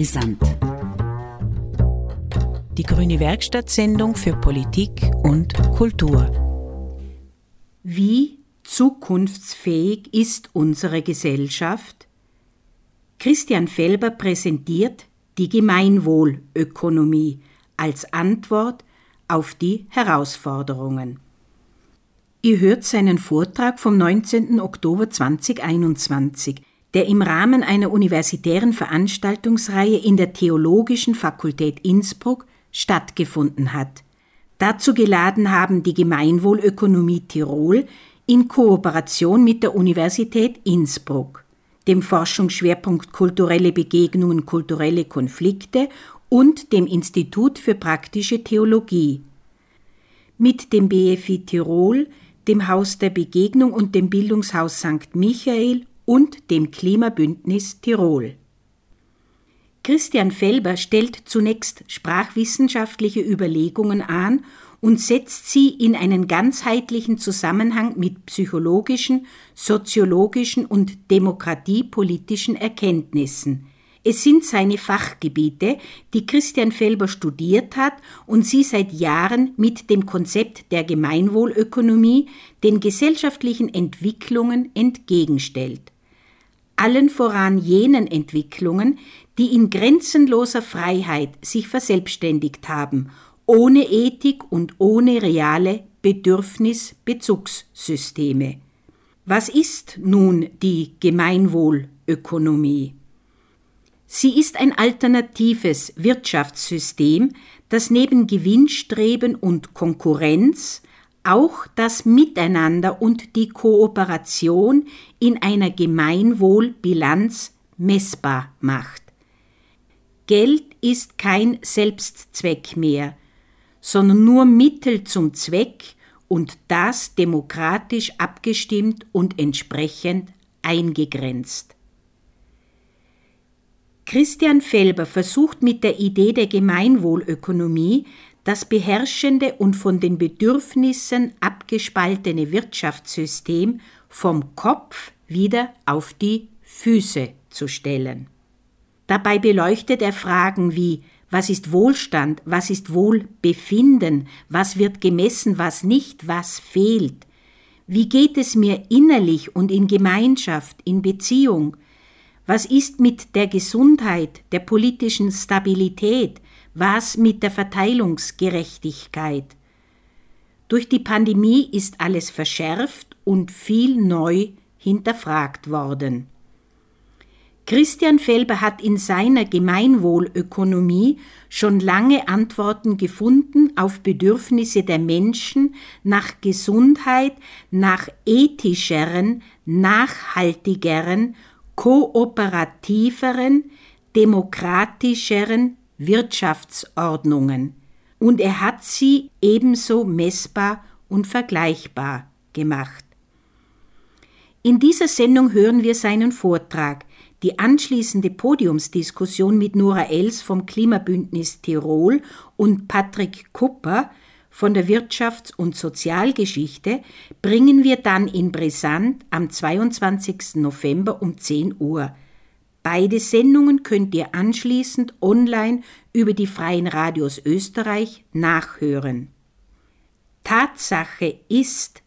Brisant. Die Grüne Werkstattsendung für Politik und Kultur. Wie zukunftsfähig ist unsere Gesellschaft? Christian Felber präsentiert die Gemeinwohlökonomie als Antwort auf die Herausforderungen. Ihr hört seinen Vortrag vom 19. Oktober 2021, der im Rahmen einer universitären Veranstaltungsreihe in der Theologischen Fakultät Innsbruck stattgefunden hat. Dazu geladen haben die Gemeinwohlökonomie Tirol in Kooperation mit der Universität Innsbruck, dem Forschungsschwerpunkt Kulturelle Begegnungen, kulturelle Konflikte und dem Institut für praktische Theologie. Mit dem BFI Tirol dem Haus der Begegnung und dem Bildungshaus St. Michael und dem Klimabündnis Tirol. Christian Felber stellt zunächst sprachwissenschaftliche Überlegungen an und setzt sie in einen ganzheitlichen Zusammenhang mit psychologischen, soziologischen und demokratiepolitischen Erkenntnissen, es sind seine Fachgebiete, die Christian Felber studiert hat und sie seit Jahren mit dem Konzept der Gemeinwohlökonomie den gesellschaftlichen Entwicklungen entgegenstellt. Allen voran jenen Entwicklungen, die in grenzenloser Freiheit sich verselbstständigt haben, ohne Ethik und ohne reale Bedürfnisbezugssysteme. Was ist nun die Gemeinwohlökonomie? Sie ist ein alternatives Wirtschaftssystem, das neben Gewinnstreben und Konkurrenz auch das Miteinander und die Kooperation in einer Gemeinwohlbilanz messbar macht. Geld ist kein Selbstzweck mehr, sondern nur Mittel zum Zweck und das demokratisch abgestimmt und entsprechend eingegrenzt. Christian Felber versucht mit der Idee der Gemeinwohlökonomie das beherrschende und von den Bedürfnissen abgespaltene Wirtschaftssystem vom Kopf wieder auf die Füße zu stellen. Dabei beleuchtet er Fragen wie was ist Wohlstand, was ist Wohlbefinden, was wird gemessen, was nicht, was fehlt, wie geht es mir innerlich und in Gemeinschaft, in Beziehung, was ist mit der Gesundheit, der politischen Stabilität? Was mit der Verteilungsgerechtigkeit? Durch die Pandemie ist alles verschärft und viel neu hinterfragt worden. Christian Felber hat in seiner Gemeinwohlökonomie schon lange Antworten gefunden auf Bedürfnisse der Menschen nach Gesundheit, nach ethischeren, nachhaltigeren kooperativeren, demokratischeren Wirtschaftsordnungen und er hat sie ebenso messbar und vergleichbar gemacht. In dieser Sendung hören wir seinen Vortrag, die anschließende Podiumsdiskussion mit Nora Els vom Klimabündnis Tirol und Patrick Kupper von der Wirtschafts- und Sozialgeschichte bringen wir dann in Brisant am 22. November um 10 Uhr. Beide Sendungen könnt ihr anschließend online über die Freien Radios Österreich nachhören. Tatsache ist,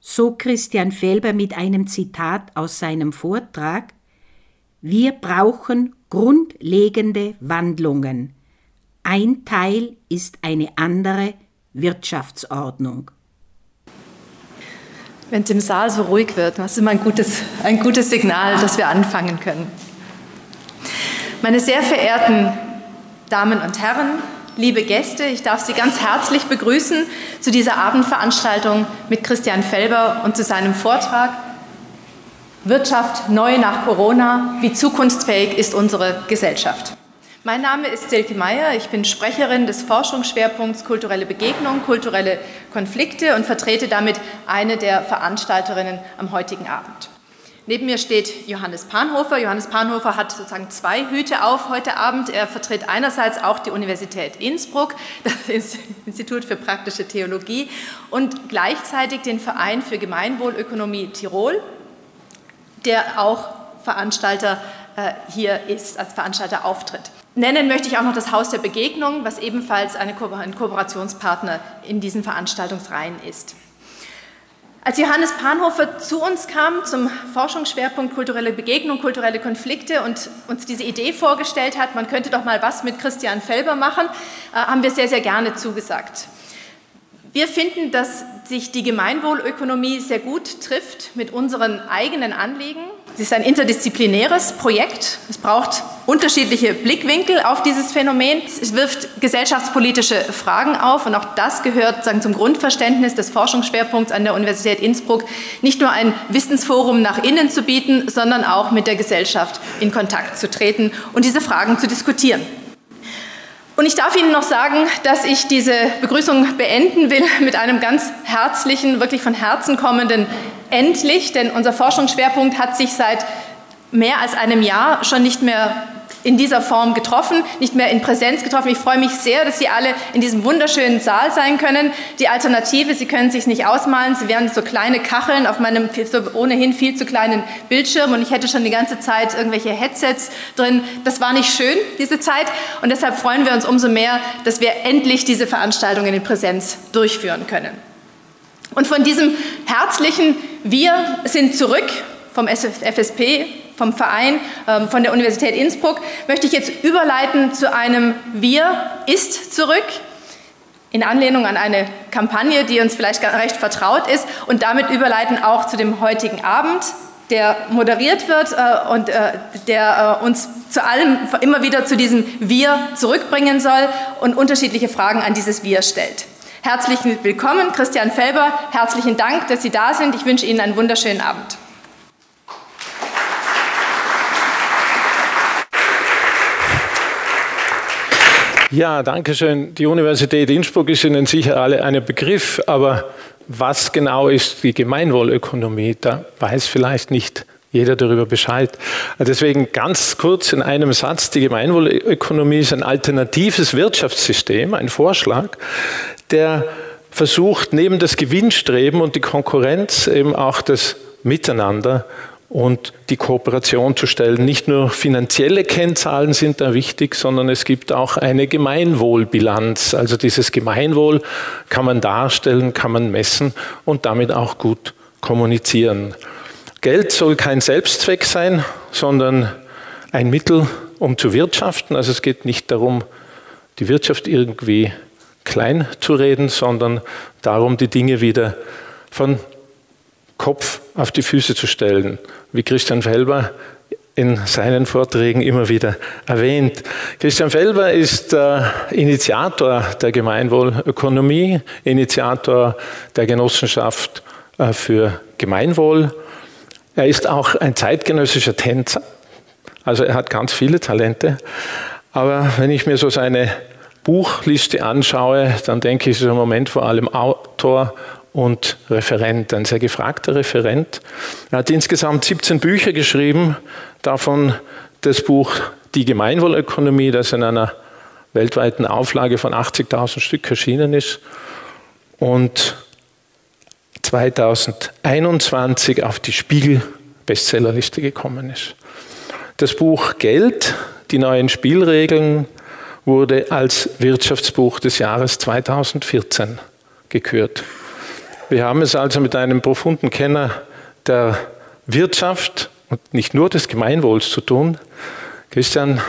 so Christian Felber mit einem Zitat aus seinem Vortrag, wir brauchen grundlegende Wandlungen. Ein Teil ist eine andere Wirtschaftsordnung. Wenn es im Saal so ruhig wird, das ist immer ein gutes, ein gutes Signal, dass wir anfangen können. Meine sehr verehrten Damen und Herren, liebe Gäste, ich darf Sie ganz herzlich begrüßen zu dieser Abendveranstaltung mit Christian Felber und zu seinem Vortrag Wirtschaft neu nach Corona, wie zukunftsfähig ist unsere Gesellschaft. Mein Name ist Silke Meyer, ich bin Sprecherin des Forschungsschwerpunkts Kulturelle Begegnung, kulturelle Konflikte und vertrete damit eine der Veranstalterinnen am heutigen Abend. Neben mir steht Johannes Panhofer. Johannes Panhofer hat sozusagen zwei Hüte auf heute Abend. Er vertritt einerseits auch die Universität Innsbruck, das Institut für praktische Theologie und gleichzeitig den Verein für Gemeinwohlökonomie Tirol, der auch Veranstalter äh, hier ist, als Veranstalter auftritt. Nennen möchte ich auch noch das Haus der Begegnung, was ebenfalls ein Kooperationspartner in diesen Veranstaltungsreihen ist. Als Johannes Panhofer zu uns kam zum Forschungsschwerpunkt kulturelle Begegnung, kulturelle Konflikte und uns diese Idee vorgestellt hat, man könnte doch mal was mit Christian Felber machen, äh, haben wir sehr, sehr gerne zugesagt. Wir finden, dass sich die Gemeinwohlökonomie sehr gut trifft mit unseren eigenen Anliegen. Es ist ein interdisziplinäres Projekt. Es braucht unterschiedliche Blickwinkel auf dieses Phänomen. Es wirft gesellschaftspolitische Fragen auf und auch das gehört sagen, zum Grundverständnis des Forschungsschwerpunkts an der Universität Innsbruck, nicht nur ein Wissensforum nach innen zu bieten, sondern auch mit der Gesellschaft in Kontakt zu treten und diese Fragen zu diskutieren. Und ich darf Ihnen noch sagen, dass ich diese Begrüßung beenden will mit einem ganz herzlichen, wirklich von Herzen kommenden Endlich, denn unser Forschungsschwerpunkt hat sich seit mehr als einem Jahr schon nicht mehr in dieser Form getroffen, nicht mehr in Präsenz getroffen. Ich freue mich sehr, dass Sie alle in diesem wunderschönen Saal sein können. Die Alternative, Sie können sich nicht ausmalen, Sie werden so kleine Kacheln auf meinem ohnehin viel zu kleinen Bildschirm und ich hätte schon die ganze Zeit irgendwelche Headsets drin. Das war nicht schön, diese Zeit und deshalb freuen wir uns umso mehr, dass wir endlich diese Veranstaltungen in Präsenz durchführen können. Und von diesem herzlichen Wir sind zurück vom FSP vom Verein, ähm, von der Universität Innsbruck, möchte ich jetzt überleiten zu einem Wir ist zurück, in Anlehnung an eine Kampagne, die uns vielleicht recht vertraut ist, und damit überleiten auch zu dem heutigen Abend, der moderiert wird äh, und äh, der äh, uns zu allem immer wieder zu diesem Wir zurückbringen soll und unterschiedliche Fragen an dieses Wir stellt. Herzlich willkommen, Christian Felber. Herzlichen Dank, dass Sie da sind. Ich wünsche Ihnen einen wunderschönen Abend. Ja, danke schön. Die Universität Innsbruck ist Ihnen sicher alle ein Begriff, aber was genau ist die Gemeinwohlökonomie? Da weiß vielleicht nicht jeder darüber Bescheid. Deswegen ganz kurz in einem Satz, die Gemeinwohlökonomie ist ein alternatives Wirtschaftssystem, ein Vorschlag, der versucht, neben das Gewinnstreben und die Konkurrenz eben auch das Miteinander und die Kooperation zu stellen. Nicht nur finanzielle Kennzahlen sind da wichtig, sondern es gibt auch eine Gemeinwohlbilanz. Also dieses Gemeinwohl kann man darstellen, kann man messen und damit auch gut kommunizieren. Geld soll kein Selbstzweck sein, sondern ein Mittel, um zu wirtschaften. Also es geht nicht darum, die Wirtschaft irgendwie klein zu reden, sondern darum, die Dinge wieder von Kopf auf die Füße zu stellen, wie Christian Felber in seinen Vorträgen immer wieder erwähnt. Christian Felber ist äh, Initiator der Gemeinwohlökonomie, Initiator der Genossenschaft äh, für Gemeinwohl. Er ist auch ein zeitgenössischer Tänzer, also er hat ganz viele Talente. Aber wenn ich mir so seine Buchliste anschaue, dann denke ich, ist im Moment vor allem Autor und Referent, ein sehr gefragter Referent. Er hat insgesamt 17 Bücher geschrieben, davon das Buch Die Gemeinwohlökonomie, das in einer weltweiten Auflage von 80.000 Stück erschienen ist und 2021 auf die Spiegel-Bestsellerliste gekommen ist. Das Buch Geld, die neuen Spielregeln, wurde als Wirtschaftsbuch des Jahres 2014 gekürt. Wir haben es also mit einem profunden Kenner der Wirtschaft und nicht nur des Gemeinwohls zu tun. Christian,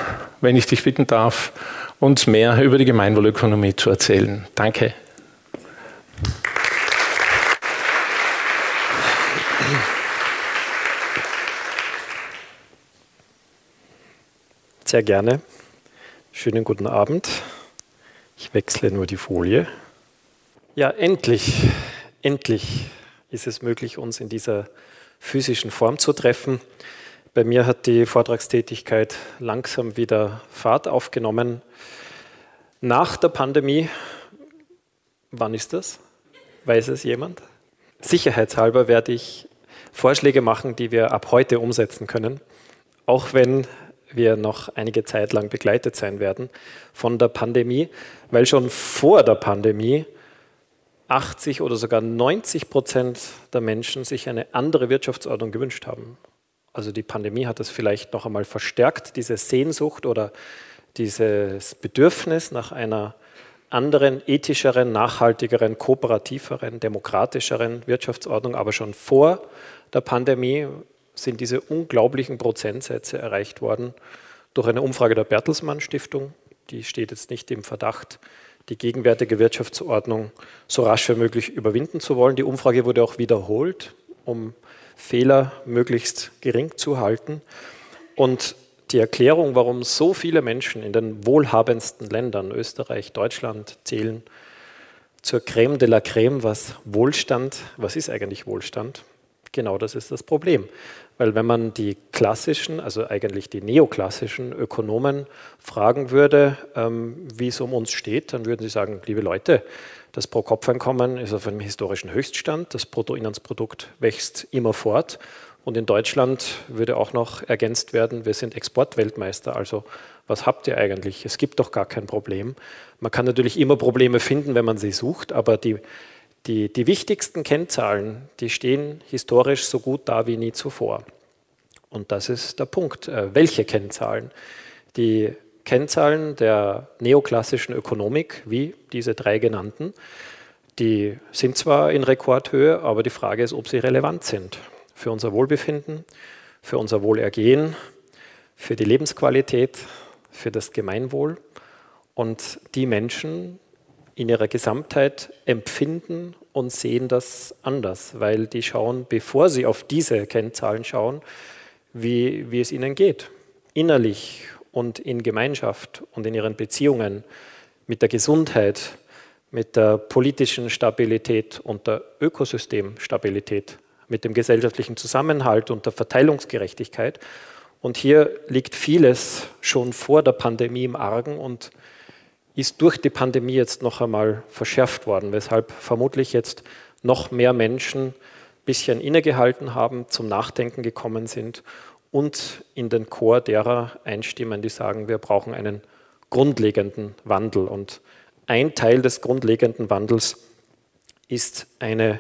wenn ich dich bitten darf, uns mehr über die Gemeinwohlökonomie zu erzählen. Danke. Sehr gerne. Schönen guten Abend. Ich wechsle nur die Folie. Ja, endlich endlich ist es möglich, uns in dieser physischen Form zu treffen. Bei mir hat die Vortragstätigkeit langsam wieder Fahrt aufgenommen. Nach der Pandemie, wann ist das? Weiß es jemand? Sicherheitshalber werde ich Vorschläge machen, die wir ab heute umsetzen können, auch wenn wir noch einige Zeit lang begleitet sein werden von der Pandemie, weil schon vor der Pandemie 80 oder sogar 90 Prozent der Menschen sich eine andere Wirtschaftsordnung gewünscht haben. Also die Pandemie hat es vielleicht noch einmal verstärkt, diese Sehnsucht oder dieses Bedürfnis nach einer anderen, ethischeren, nachhaltigeren, kooperativeren, demokratischeren Wirtschaftsordnung, aber schon vor der Pandemie sind diese unglaublichen Prozentsätze erreicht worden durch eine Umfrage der Bertelsmann Stiftung. Die steht jetzt nicht im Verdacht, die gegenwärtige Wirtschaftsordnung so rasch wie möglich überwinden zu wollen. Die Umfrage wurde auch wiederholt, um Fehler möglichst gering zu halten. Und die Erklärung, warum so viele Menschen in den wohlhabendsten Ländern, Österreich, Deutschland, zählen zur Creme de la Creme, was Wohlstand, was ist eigentlich Wohlstand? Genau das ist das Problem. Weil wenn man die klassischen, also eigentlich die neoklassischen Ökonomen fragen würde, ähm, wie es um uns steht, dann würden sie sagen, liebe Leute, das Pro-Kopf-Einkommen ist auf einem historischen Höchststand, das Bruttoinlandsprodukt wächst immer fort und in Deutschland würde auch noch ergänzt werden, wir sind Exportweltmeister, also was habt ihr eigentlich? Es gibt doch gar kein Problem. Man kann natürlich immer Probleme finden, wenn man sie sucht, aber die, die, die wichtigsten Kennzahlen, die stehen historisch so gut da wie nie zuvor. Und das ist der Punkt. Äh, welche Kennzahlen? Die Kennzahlen der neoklassischen Ökonomik, wie diese drei genannten, die sind zwar in Rekordhöhe, aber die Frage ist, ob sie relevant sind für unser Wohlbefinden, für unser Wohlergehen, für die Lebensqualität, für das Gemeinwohl. Und die Menschen in ihrer Gesamtheit empfinden und sehen das anders, weil die schauen, bevor sie auf diese Kennzahlen schauen, wie, wie es ihnen geht, innerlich und in Gemeinschaft und in ihren Beziehungen, mit der Gesundheit, mit der politischen Stabilität und der Ökosystemstabilität mit dem gesellschaftlichen Zusammenhalt und der Verteilungsgerechtigkeit. Und hier liegt vieles schon vor der Pandemie im Argen und ist durch die Pandemie jetzt noch einmal verschärft worden, weshalb vermutlich jetzt noch mehr Menschen ein bisschen innegehalten haben, zum Nachdenken gekommen sind und in den Chor derer einstimmen, die sagen, wir brauchen einen grundlegenden Wandel. Und ein Teil des grundlegenden Wandels ist eine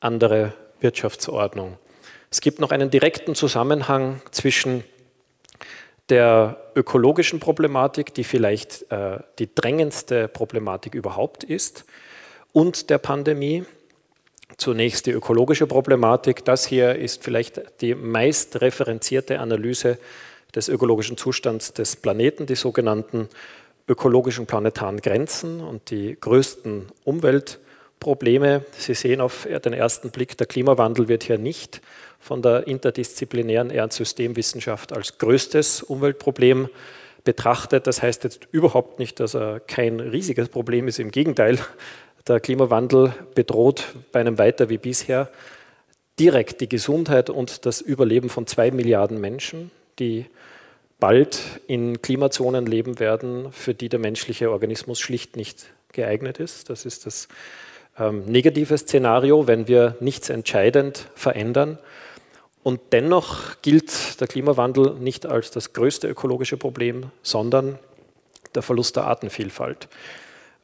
andere Wirtschaftsordnung. Es gibt noch einen direkten Zusammenhang zwischen der ökologischen Problematik, die vielleicht äh, die drängendste Problematik überhaupt ist, und der Pandemie. Zunächst die ökologische Problematik. Das hier ist vielleicht die meist referenzierte Analyse des ökologischen Zustands des Planeten, die sogenannten ökologischen planetaren Grenzen und die größten Umwelt- Probleme. Sie sehen auf den ersten Blick, der Klimawandel wird hier nicht von der interdisziplinären Erdsystemwissenschaft als größtes Umweltproblem betrachtet. Das heißt jetzt überhaupt nicht, dass er kein riesiges Problem ist. Im Gegenteil, der Klimawandel bedroht bei einem weiter wie bisher direkt die Gesundheit und das Überleben von zwei Milliarden Menschen, die bald in Klimazonen leben werden, für die der menschliche Organismus schlicht nicht geeignet ist. Das ist das ähm, negatives Szenario, wenn wir nichts entscheidend verändern. Und dennoch gilt der Klimawandel nicht als das größte ökologische Problem, sondern der Verlust der Artenvielfalt.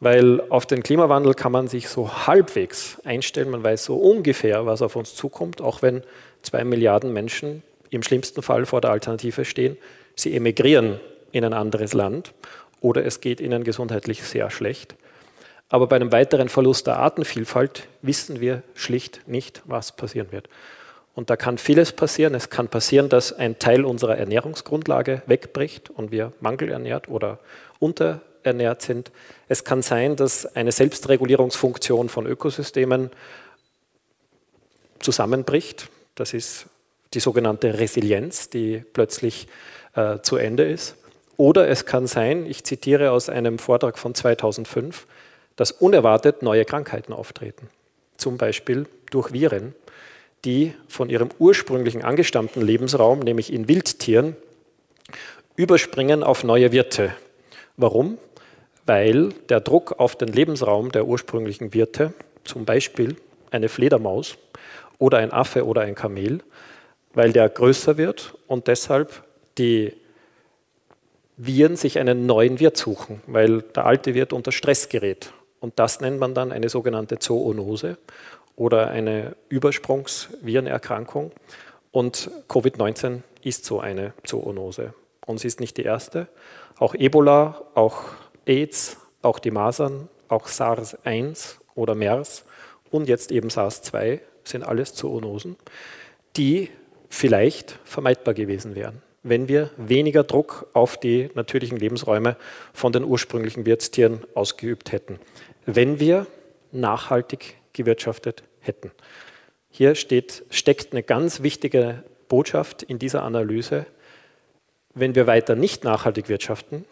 Weil auf den Klimawandel kann man sich so halbwegs einstellen, man weiß so ungefähr, was auf uns zukommt, auch wenn zwei Milliarden Menschen im schlimmsten Fall vor der Alternative stehen. Sie emigrieren in ein anderes Land oder es geht ihnen gesundheitlich sehr schlecht. Aber bei einem weiteren Verlust der Artenvielfalt wissen wir schlicht nicht, was passieren wird. Und da kann vieles passieren. Es kann passieren, dass ein Teil unserer Ernährungsgrundlage wegbricht und wir mangelernährt oder unterernährt sind. Es kann sein, dass eine Selbstregulierungsfunktion von Ökosystemen zusammenbricht. Das ist die sogenannte Resilienz, die plötzlich äh, zu Ende ist. Oder es kann sein, ich zitiere aus einem Vortrag von 2005, dass unerwartet neue Krankheiten auftreten. Zum Beispiel durch Viren, die von ihrem ursprünglichen angestammten Lebensraum, nämlich in Wildtieren, überspringen auf neue Wirte. Warum? Weil der Druck auf den Lebensraum der ursprünglichen Wirte, zum Beispiel eine Fledermaus oder ein Affe oder ein Kamel, weil der größer wird und deshalb die Viren sich einen neuen Wirt suchen, weil der alte Wirt unter Stress gerät und das nennt man dann eine sogenannte Zoonose oder eine Übersprungsvirenerkrankung. Und Covid-19 ist so eine Zoonose. und sie ist nicht die erste. Auch Ebola, auch AIDS, auch die Masern, auch SARS-1 oder MERS und jetzt eben SARS-2 sind alles Zoonosen, die vielleicht vermeidbar gewesen wären, wenn wir weniger Druck auf die natürlichen Lebensräume von den ursprünglichen Wirtstieren ausgeübt hätten, wenn wir nachhaltig gewirtschaftet hätten. Hier steht, steckt eine ganz wichtige Botschaft in dieser Analyse. Wenn wir weiter nicht nachhaltig wirtschaften,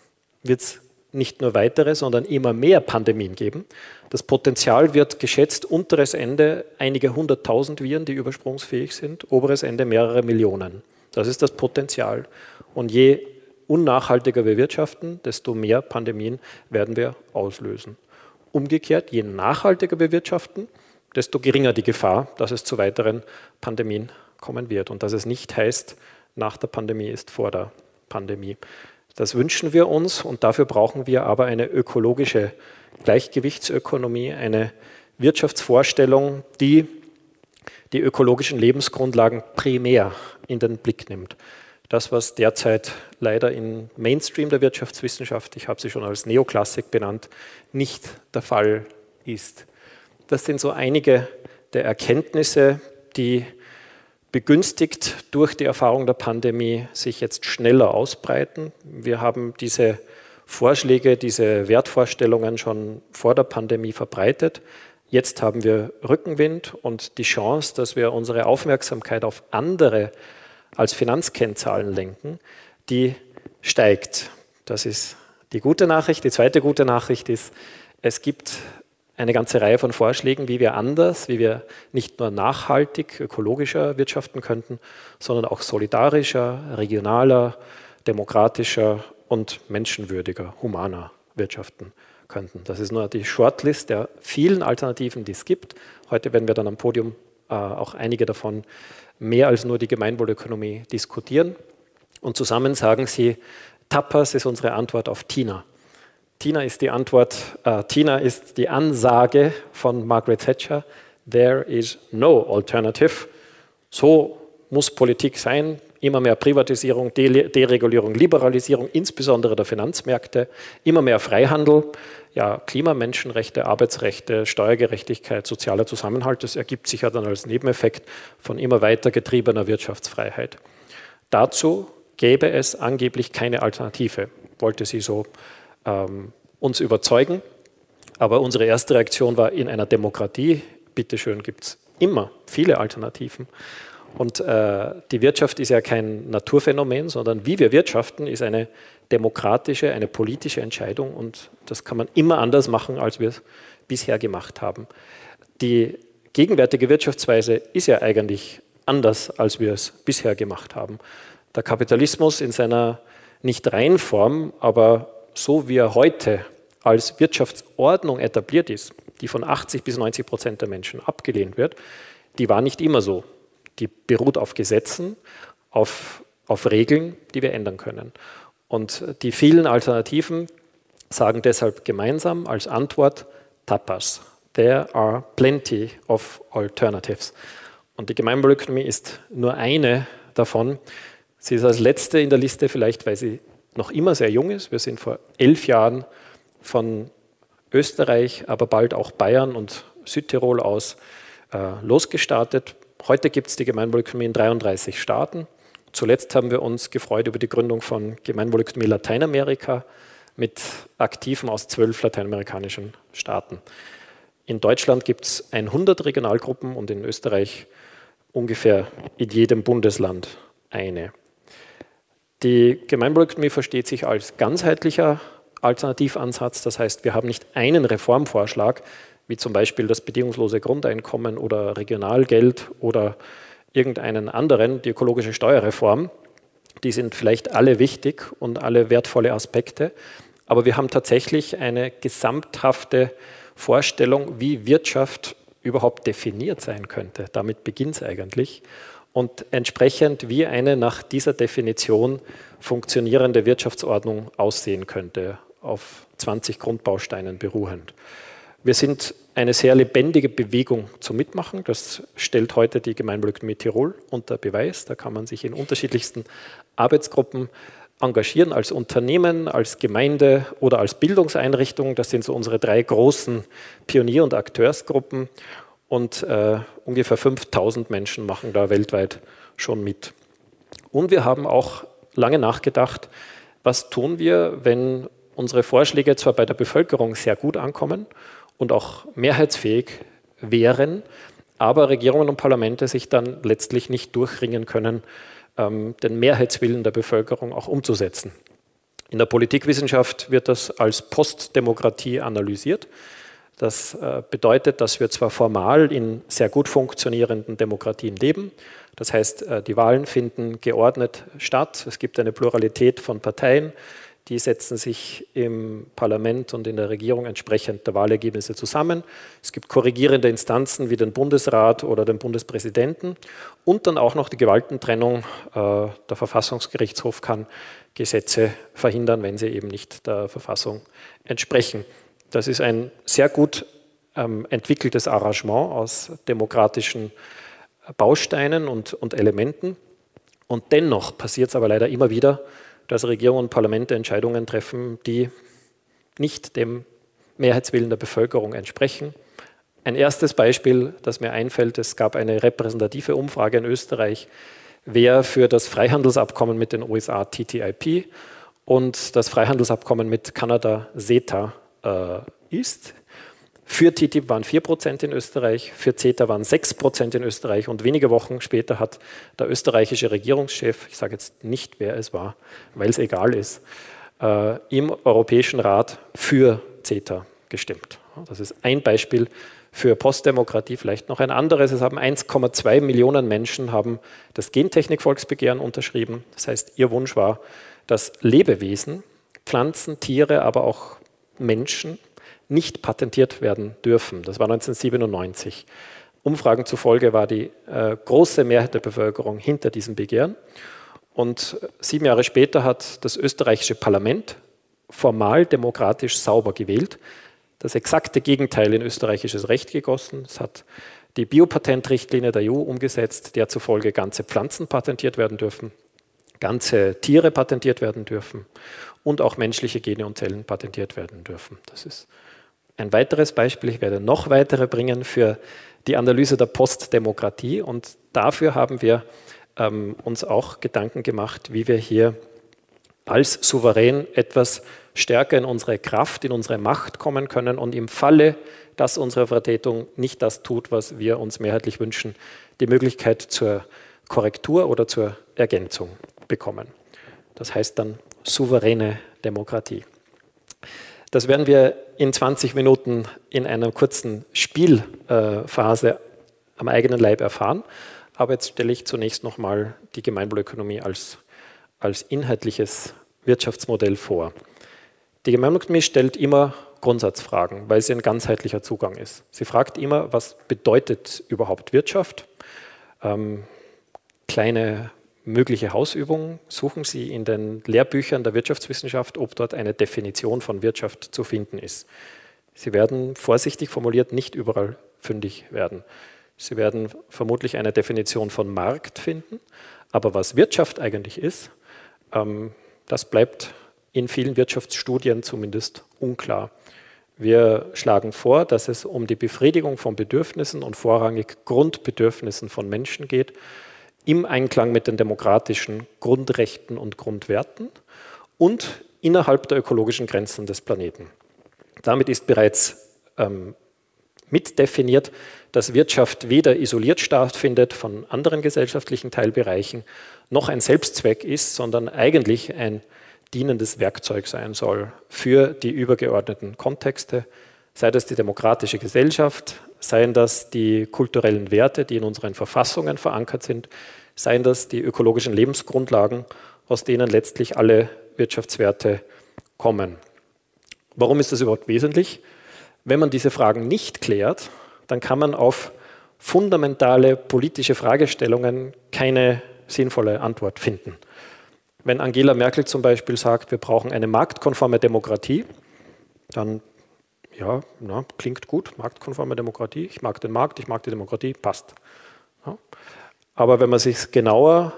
wird es nicht nur weitere, sondern immer mehr Pandemien geben. Das Potenzial wird geschätzt, unteres Ende einige hunderttausend Viren, die übersprungsfähig sind, oberes Ende mehrere Millionen. Das ist das Potenzial. Und je unnachhaltiger wir wirtschaften, desto mehr Pandemien werden wir auslösen. Umgekehrt, je nachhaltiger wir wirtschaften, desto geringer die Gefahr, dass es zu weiteren Pandemien kommen wird und dass es nicht heißt, nach der Pandemie ist vor der Pandemie. Das wünschen wir uns und dafür brauchen wir aber eine ökologische Gleichgewichtsökonomie, eine Wirtschaftsvorstellung, die die ökologischen Lebensgrundlagen primär in den Blick nimmt. Das, was derzeit leider im Mainstream der Wirtschaftswissenschaft, ich habe sie schon als Neoklassik benannt, nicht der Fall ist. Das sind so einige der Erkenntnisse, die begünstigt durch die Erfahrung der Pandemie sich jetzt schneller ausbreiten. Wir haben diese Vorschläge, diese Wertvorstellungen schon vor der Pandemie verbreitet. Jetzt haben wir Rückenwind und die Chance, dass wir unsere Aufmerksamkeit auf andere als Finanzkennzahlen lenken, die steigt. Das ist die gute Nachricht. Die zweite gute Nachricht ist, es gibt eine ganze Reihe von Vorschlägen, wie wir anders, wie wir nicht nur nachhaltig, ökologischer wirtschaften könnten, sondern auch solidarischer, regionaler, demokratischer und menschenwürdiger, humaner wirtschaften könnten. Das ist nur die Shortlist der vielen Alternativen, die es gibt. Heute werden wir dann am Podium äh, auch einige davon mehr als nur die Gemeinwohlökonomie diskutieren. Und zusammen sagen sie, Tapas ist unsere Antwort auf Tina. Tina ist die Antwort, äh, Tina ist die Ansage von Margaret Thatcher, there is no alternative. So muss Politik sein, immer mehr Privatisierung, Deregulierung, Liberalisierung, insbesondere der Finanzmärkte, immer mehr Freihandel, ja, Klimamenschenrechte, Arbeitsrechte, Steuergerechtigkeit, sozialer Zusammenhalt. Das ergibt sich ja dann als Nebeneffekt von immer weiter getriebener Wirtschaftsfreiheit. Dazu gäbe es angeblich keine Alternative, wollte sie so ähm, uns überzeugen. Aber unsere erste Reaktion war, in einer Demokratie, bitteschön, gibt es immer viele Alternativen. Und äh, die Wirtschaft ist ja kein Naturphänomen, sondern wie wir wirtschaften, ist eine demokratische, eine politische Entscheidung. Und das kann man immer anders machen, als wir es bisher gemacht haben. Die gegenwärtige Wirtschaftsweise ist ja eigentlich anders, als wir es bisher gemacht haben. Der Kapitalismus in seiner nicht reinen Form, aber so wie er heute als Wirtschaftsordnung etabliert ist, die von 80 bis 90 Prozent der Menschen abgelehnt wird, die war nicht immer so. Die beruht auf Gesetzen, auf, auf Regeln, die wir ändern können. Und die vielen Alternativen sagen deshalb gemeinsam als Antwort Tapas. There are plenty of alternatives. Und die Gemeinwohlökonomie ist nur eine davon. Sie ist als letzte in der Liste, vielleicht weil sie noch immer sehr jung ist. Wir sind vor elf Jahren von Österreich, aber bald auch Bayern und Südtirol aus äh, losgestartet. Heute gibt es die Gemeinwohlökonomie in 33 Staaten. Zuletzt haben wir uns gefreut über die Gründung von Gemeinwohlökonomie Lateinamerika mit Aktiven aus zwölf lateinamerikanischen Staaten. In Deutschland gibt es 100 Regionalgruppen und in Österreich ungefähr in jedem Bundesland eine. Die Gemeinwohlökonomie versteht sich als ganzheitlicher Alternativansatz. Das heißt, wir haben nicht einen Reformvorschlag, wie zum Beispiel das bedingungslose Grundeinkommen oder Regionalgeld oder irgendeinen anderen, die ökologische Steuerreform. Die sind vielleicht alle wichtig und alle wertvolle Aspekte. Aber wir haben tatsächlich eine gesamthafte Vorstellung, wie Wirtschaft überhaupt definiert sein könnte. Damit beginnt es eigentlich und entsprechend wie eine nach dieser Definition funktionierende Wirtschaftsordnung aussehen könnte, auf 20 Grundbausteinen beruhend. Wir sind eine sehr lebendige Bewegung zum Mitmachen. Das stellt heute die Gemeinwohlökonomie Tirol unter Beweis. Da kann man sich in unterschiedlichsten Arbeitsgruppen engagieren als Unternehmen, als Gemeinde oder als Bildungseinrichtung. Das sind so unsere drei großen Pionier- und Akteursgruppen. Und äh, ungefähr 5000 Menschen machen da weltweit schon mit. Und wir haben auch lange nachgedacht, was tun wir, wenn unsere Vorschläge zwar bei der Bevölkerung sehr gut ankommen und auch mehrheitsfähig wären, aber Regierungen und Parlamente sich dann letztlich nicht durchringen können, ähm, den Mehrheitswillen der Bevölkerung auch umzusetzen. In der Politikwissenschaft wird das als Postdemokratie analysiert. Das äh, bedeutet, dass wir zwar formal in sehr gut funktionierenden Demokratien leben, das heißt, äh, die Wahlen finden geordnet statt, es gibt eine Pluralität von Parteien, die setzen sich im Parlament und in der Regierung entsprechend der Wahlergebnisse zusammen. Es gibt korrigierende Instanzen wie den Bundesrat oder den Bundespräsidenten und dann auch noch die Gewaltentrennung. Äh, der Verfassungsgerichtshof kann Gesetze verhindern, wenn sie eben nicht der Verfassung entsprechen. Das ist ein sehr gut ähm, entwickeltes Arrangement aus demokratischen Bausteinen und, und Elementen. Und dennoch passiert es aber leider immer wieder, dass Regierungen und Parlamente Entscheidungen treffen, die nicht dem Mehrheitswillen der Bevölkerung entsprechen. Ein erstes Beispiel, das mir einfällt, es gab eine repräsentative Umfrage in Österreich, wer für das Freihandelsabkommen mit den USA TTIP und das Freihandelsabkommen mit Kanada CETA äh, ist. Für TTIP waren 4% in Österreich, für CETA waren 6% in Österreich und wenige Wochen später hat der österreichische Regierungschef, ich sage jetzt nicht, wer es war, weil es egal ist, äh, im Europäischen Rat für CETA gestimmt. Das ist ein Beispiel für Postdemokratie, vielleicht noch ein anderes. Es haben 1,2 Millionen Menschen haben das Gentechnik-Volksbegehren unterschrieben. Das heißt, ihr Wunsch war, dass Lebewesen, Pflanzen, Tiere, aber auch Menschen nicht patentiert werden dürfen. Das war 1997. Umfragen zufolge war die äh, große Mehrheit der Bevölkerung hinter diesem Begehren. Und sieben Jahre später hat das österreichische Parlament formal demokratisch sauber gewählt, das exakte Gegenteil in österreichisches Recht gegossen. Es hat die Biopatentrichtlinie der EU umgesetzt, der zufolge ganze Pflanzen patentiert werden dürfen, ganze Tiere patentiert werden dürfen und auch menschliche Gene und Zellen patentiert werden dürfen. Das ist ein weiteres Beispiel, ich werde noch weitere bringen für die Analyse der Postdemokratie und dafür haben wir ähm, uns auch Gedanken gemacht, wie wir hier als Souverän etwas stärker in unsere Kraft, in unsere Macht kommen können und im Falle, dass unsere Vertretung nicht das tut, was wir uns mehrheitlich wünschen, die Möglichkeit zur Korrektur oder zur Ergänzung bekommen. Das heißt dann souveräne Demokratie. Das werden wir in 20 Minuten in einer kurzen Spielphase am eigenen Leib erfahren. Aber jetzt stelle ich zunächst nochmal die Gemeinwohlökonomie als, als inhaltliches Wirtschaftsmodell vor. Die Gemeinwohlökonomie stellt immer Grundsatzfragen, weil sie ein ganzheitlicher Zugang ist. Sie fragt immer, was bedeutet überhaupt Wirtschaft? Ähm, kleine mögliche Hausübungen suchen Sie in den Lehrbüchern der Wirtschaftswissenschaft, ob dort eine Definition von Wirtschaft zu finden ist. Sie werden vorsichtig formuliert nicht überall fündig werden. Sie werden vermutlich eine Definition von Markt finden, aber was Wirtschaft eigentlich ist, ähm, das bleibt in vielen Wirtschaftsstudien zumindest unklar. Wir schlagen vor, dass es um die Befriedigung von Bedürfnissen und vorrangig Grundbedürfnissen von Menschen geht, im Einklang mit den demokratischen Grundrechten und Grundwerten und innerhalb der ökologischen Grenzen des Planeten. Damit ist bereits ähm, mitdefiniert, dass Wirtschaft weder isoliert stattfindet von anderen gesellschaftlichen Teilbereichen, noch ein Selbstzweck ist, sondern eigentlich ein dienendes Werkzeug sein soll für die übergeordneten Kontexte, sei das die demokratische Gesellschaft, seien das die kulturellen Werte, die in unseren Verfassungen verankert sind, seien das die ökologischen Lebensgrundlagen, aus denen letztlich alle Wirtschaftswerte kommen. Warum ist das überhaupt wesentlich? Wenn man diese Fragen nicht klärt, dann kann man auf fundamentale politische Fragestellungen keine sinnvolle Antwort finden. Wenn Angela Merkel zum Beispiel sagt, wir brauchen eine marktkonforme Demokratie, dann ja, na, klingt gut, marktkonforme Demokratie, ich mag den Markt, ich mag die Demokratie, passt. Ja. Aber wenn man sich genauer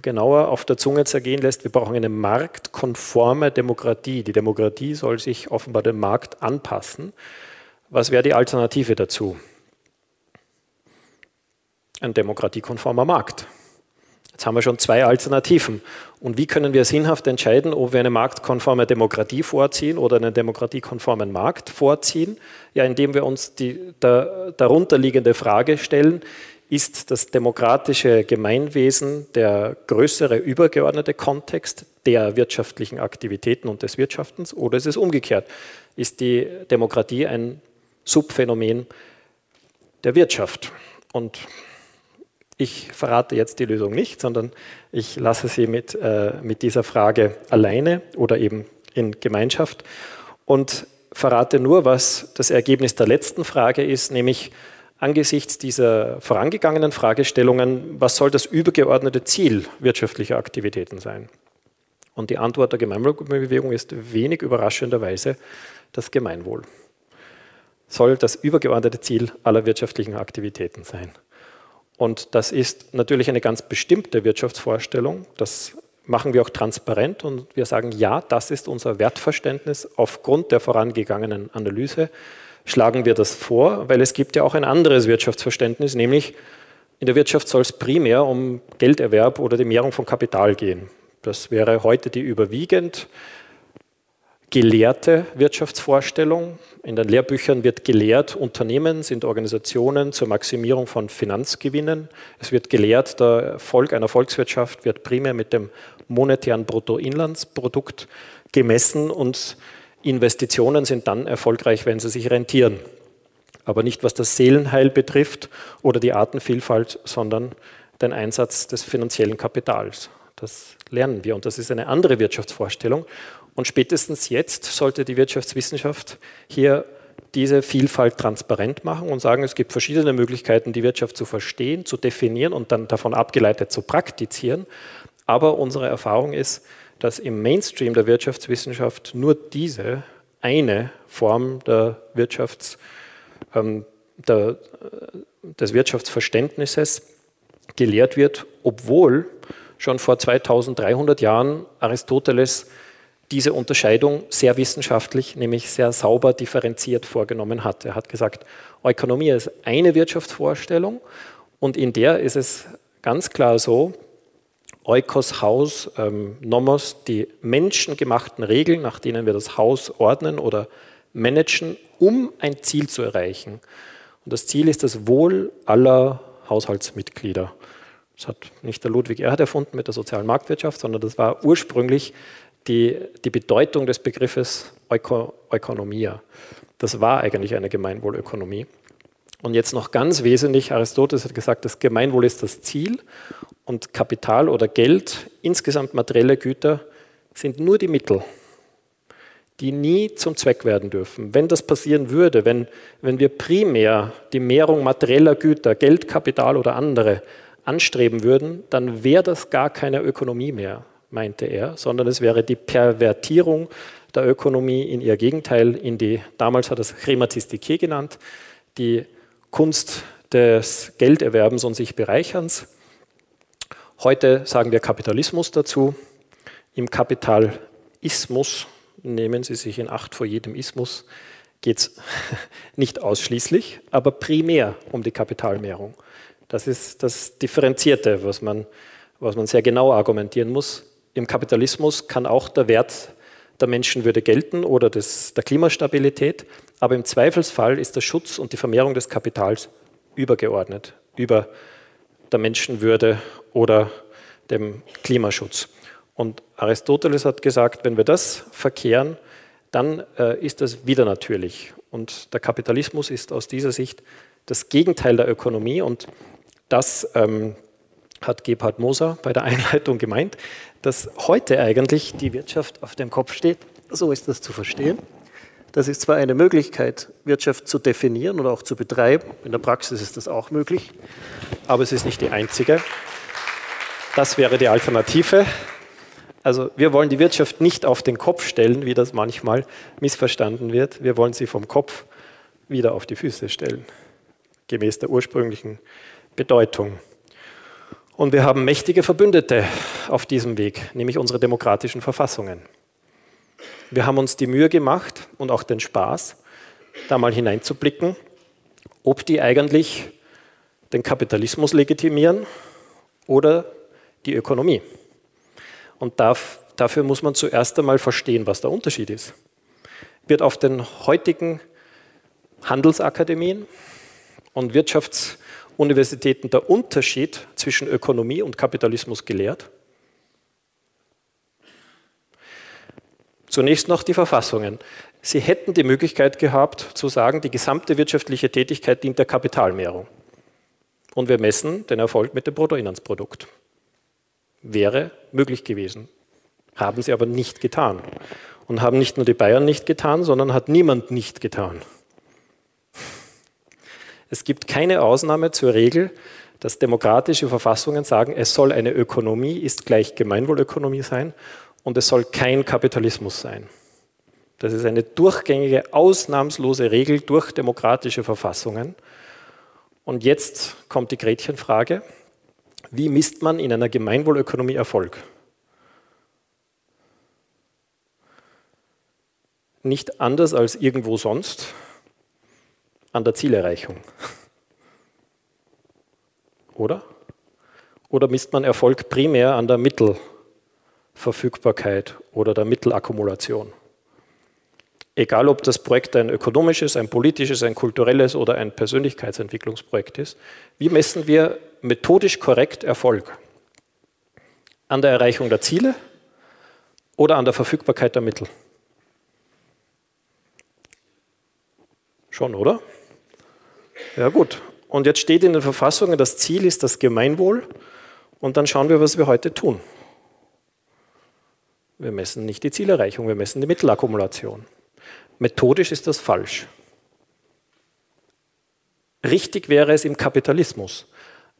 genauer auf der Zunge zergehen lässt, wir brauchen eine marktkonforme Demokratie. Die Demokratie soll sich offenbar dem Markt anpassen. Was wäre die Alternative dazu? Ein demokratiekonformer Markt. Jetzt haben wir schon zwei Alternativen. Und wie können wir sinnhaft entscheiden, ob wir eine marktkonforme Demokratie vorziehen oder einen demokratiekonformen Markt vorziehen? Ja, indem wir uns die der, darunterliegende Frage stellen, ist das demokratische Gemeinwesen der größere übergeordnete Kontext der wirtschaftlichen Aktivitäten und des Wirtschaftens oder ist es umgekehrt? Ist die Demokratie ein Subphänomen der Wirtschaft? Und ich verrate jetzt die Lösung nicht, sondern ich lasse Sie mit, äh, mit dieser Frage alleine oder eben in Gemeinschaft und verrate nur, was das Ergebnis der letzten Frage ist, nämlich angesichts dieser vorangegangenen Fragestellungen, was soll das übergeordnete Ziel wirtschaftlicher Aktivitäten sein? Und die Antwort der Gemeinwohlbewegung ist wenig überraschenderweise das Gemeinwohl. Soll das übergeordnete Ziel aller wirtschaftlichen Aktivitäten sein. Und das ist natürlich eine ganz bestimmte Wirtschaftsvorstellung. Das machen wir auch transparent und wir sagen, ja, das ist unser Wertverständnis aufgrund der vorangegangenen Analyse schlagen wir das vor, weil es gibt ja auch ein anderes Wirtschaftsverständnis, nämlich in der Wirtschaft soll es primär um Gelderwerb oder die Mehrung von Kapital gehen. Das wäre heute die überwiegend gelehrte Wirtschaftsvorstellung. In den Lehrbüchern wird gelehrt, Unternehmen sind Organisationen zur Maximierung von Finanzgewinnen. Es wird gelehrt, der Erfolg einer Volkswirtschaft wird primär mit dem monetären Bruttoinlandsprodukt gemessen und Investitionen sind dann erfolgreich, wenn sie sich rentieren. Aber nicht was das Seelenheil betrifft oder die Artenvielfalt, sondern den Einsatz des finanziellen Kapitals. Das lernen wir und das ist eine andere Wirtschaftsvorstellung. Und spätestens jetzt sollte die Wirtschaftswissenschaft hier diese Vielfalt transparent machen und sagen, es gibt verschiedene Möglichkeiten, die Wirtschaft zu verstehen, zu definieren und dann davon abgeleitet zu praktizieren. Aber unsere Erfahrung ist, dass im Mainstream der Wirtschaftswissenschaft nur diese eine Form der Wirtschafts, ähm, der, äh, des Wirtschaftsverständnisses gelehrt wird, obwohl schon vor 2300 Jahren Aristoteles diese Unterscheidung sehr wissenschaftlich, nämlich sehr sauber differenziert vorgenommen hat. Er hat gesagt, Ökonomie ist eine Wirtschaftsvorstellung und in der ist es ganz klar so, Eukos Haus, ähm, Nomos, die menschengemachten Regeln, nach denen wir das Haus ordnen oder managen, um ein Ziel zu erreichen. Und das Ziel ist das Wohl aller Haushaltsmitglieder. Das hat nicht der Ludwig Erhard erfunden mit der sozialen Marktwirtschaft, sondern das war ursprünglich die, die Bedeutung des Begriffes Öko, Ökonomia. Das war eigentlich eine Gemeinwohlökonomie. Und jetzt noch ganz wesentlich, Aristoteles hat gesagt, das Gemeinwohl ist das Ziel und Kapital oder Geld, insgesamt materielle Güter, sind nur die Mittel, die nie zum Zweck werden dürfen. Wenn das passieren würde, wenn, wenn wir primär die Mehrung materieller Güter, Geld, Kapital oder andere anstreben würden, dann wäre das gar keine Ökonomie mehr, meinte er, sondern es wäre die Pervertierung der Ökonomie in ihr Gegenteil, in die, damals hat er es Chematistike genannt, die Kunst des Gelderwerbens und sich Bereicherns. Heute sagen wir Kapitalismus dazu. Im Kapitalismus, nehmen Sie sich in Acht vor jedem Ismus, geht es nicht ausschließlich, aber primär um die Kapitalmehrung. Das ist das Differenzierte, was man, was man sehr genau argumentieren muss. Im Kapitalismus kann auch der Wert der Menschenwürde gelten oder des, der Klimastabilität, aber im Zweifelsfall ist der Schutz und die Vermehrung des Kapitals übergeordnet, über der Menschenwürde oder dem Klimaschutz. Und Aristoteles hat gesagt, wenn wir das verkehren, dann äh, ist das wieder natürlich. Und der Kapitalismus ist aus dieser Sicht das Gegenteil der Ökonomie. Und das ähm, hat Gebhard Moser bei der Einleitung gemeint, dass heute eigentlich die Wirtschaft auf dem Kopf steht. So ist das zu verstehen. Das ist zwar eine Möglichkeit, Wirtschaft zu definieren oder auch zu betreiben. In der Praxis ist das auch möglich, aber es ist nicht die einzige. Das wäre die Alternative. Also wir wollen die Wirtschaft nicht auf den Kopf stellen, wie das manchmal missverstanden wird. Wir wollen sie vom Kopf wieder auf die Füße stellen, gemäß der ursprünglichen Bedeutung. Und wir haben mächtige Verbündete auf diesem Weg, nämlich unsere demokratischen Verfassungen. Wir haben uns die Mühe gemacht und auch den Spaß, da mal hineinzublicken, ob die eigentlich den Kapitalismus legitimieren oder die Ökonomie. Und darf, dafür muss man zuerst einmal verstehen, was der Unterschied ist. Wird auf den heutigen Handelsakademien und Wirtschaftsuniversitäten der Unterschied zwischen Ökonomie und Kapitalismus gelehrt? Zunächst noch die Verfassungen. Sie hätten die Möglichkeit gehabt zu sagen, die gesamte wirtschaftliche Tätigkeit dient der Kapitalmehrung. Und wir messen den Erfolg mit dem Bruttoinlandsprodukt. Wäre möglich gewesen. Haben sie aber nicht getan. Und haben nicht nur die Bayern nicht getan, sondern hat niemand nicht getan. Es gibt keine Ausnahme zur Regel, dass demokratische Verfassungen sagen, es soll eine Ökonomie ist gleich Gemeinwohlökonomie sein und es soll kein Kapitalismus sein. Das ist eine durchgängige, ausnahmslose Regel durch demokratische Verfassungen. Und jetzt kommt die Gretchenfrage, wie misst man in einer Gemeinwohlökonomie Erfolg? Nicht anders als irgendwo sonst an der Zielerreichung. Oder? Oder misst man Erfolg primär an der Mittelverfügbarkeit oder der Mittelakkumulation? egal ob das Projekt ein ökonomisches, ein politisches, ein kulturelles oder ein Persönlichkeitsentwicklungsprojekt ist, wie messen wir methodisch korrekt Erfolg? An der Erreichung der Ziele oder an der Verfügbarkeit der Mittel? Schon, oder? Ja gut. Und jetzt steht in den Verfassungen, das Ziel ist das Gemeinwohl. Und dann schauen wir, was wir heute tun. Wir messen nicht die Zielerreichung, wir messen die Mittelakkumulation. Methodisch ist das falsch. Richtig wäre es im Kapitalismus.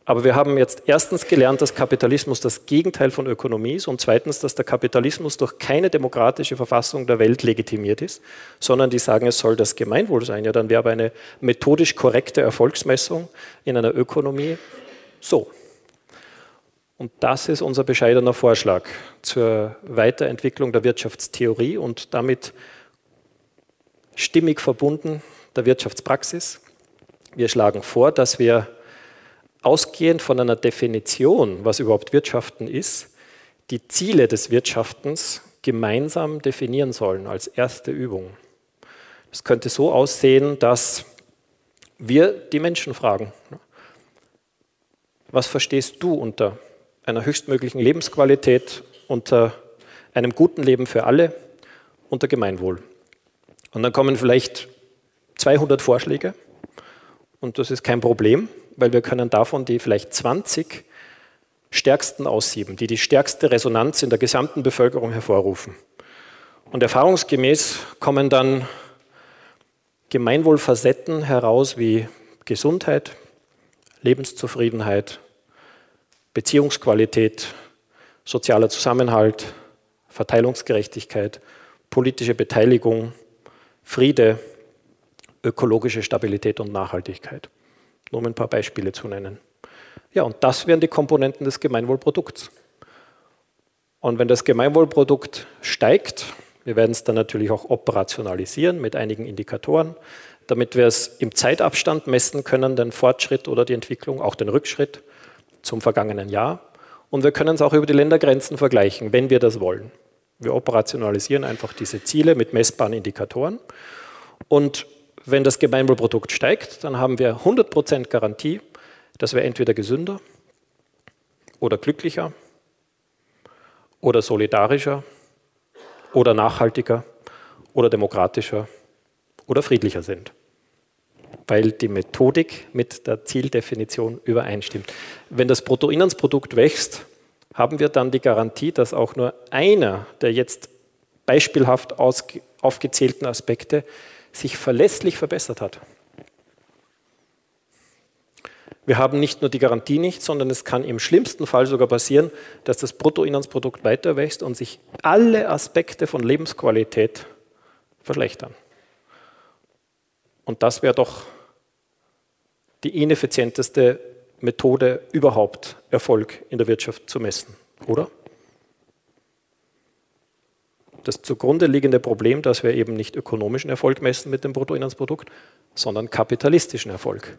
Aber wir haben jetzt erstens gelernt, dass Kapitalismus das Gegenteil von Ökonomie ist und zweitens, dass der Kapitalismus durch keine demokratische Verfassung der Welt legitimiert ist, sondern die sagen, es soll das Gemeinwohl sein. Ja, dann wäre aber eine methodisch korrekte Erfolgsmessung in einer Ökonomie so. Und das ist unser bescheidener Vorschlag zur Weiterentwicklung der Wirtschaftstheorie und damit stimmig verbunden der Wirtschaftspraxis. Wir schlagen vor, dass wir ausgehend von einer Definition, was überhaupt Wirtschaften ist, die Ziele des Wirtschaftens gemeinsam definieren sollen als erste Übung. Es könnte so aussehen, dass wir die Menschen fragen, was verstehst du unter einer höchstmöglichen Lebensqualität, unter einem guten Leben für alle, unter Gemeinwohl? Und dann kommen vielleicht 200 Vorschläge und das ist kein Problem, weil wir können davon die vielleicht 20 stärksten aussieben, die die stärkste Resonanz in der gesamten Bevölkerung hervorrufen. Und erfahrungsgemäß kommen dann Gemeinwohlfacetten heraus wie Gesundheit, Lebenszufriedenheit, Beziehungsqualität, sozialer Zusammenhalt, Verteilungsgerechtigkeit, politische Beteiligung, Friede, ökologische Stabilität und Nachhaltigkeit. Nur um ein paar Beispiele zu nennen. Ja, und das wären die Komponenten des Gemeinwohlprodukts. Und wenn das Gemeinwohlprodukt steigt, wir werden es dann natürlich auch operationalisieren mit einigen Indikatoren, damit wir es im Zeitabstand messen können, den Fortschritt oder die Entwicklung, auch den Rückschritt zum vergangenen Jahr. Und wir können es auch über die Ländergrenzen vergleichen, wenn wir das wollen. Wir operationalisieren einfach diese Ziele mit messbaren Indikatoren. Und wenn das Gemeinwohlprodukt steigt, dann haben wir 100% Garantie, dass wir entweder gesünder oder glücklicher oder solidarischer oder nachhaltiger oder demokratischer oder friedlicher sind, weil die Methodik mit der Zieldefinition übereinstimmt. Wenn das Bruttoinlandsprodukt wächst, haben wir dann die Garantie, dass auch nur einer der jetzt beispielhaft aufgezählten Aspekte sich verlässlich verbessert hat. Wir haben nicht nur die Garantie nicht, sondern es kann im schlimmsten Fall sogar passieren, dass das Bruttoinlandsprodukt weiter wächst und sich alle Aspekte von Lebensqualität verschlechtern. Und das wäre doch die ineffizienteste Methode überhaupt Erfolg in der Wirtschaft zu messen, oder? Das zugrunde liegende Problem, dass wir eben nicht ökonomischen Erfolg messen mit dem Bruttoinlandsprodukt, sondern kapitalistischen Erfolg.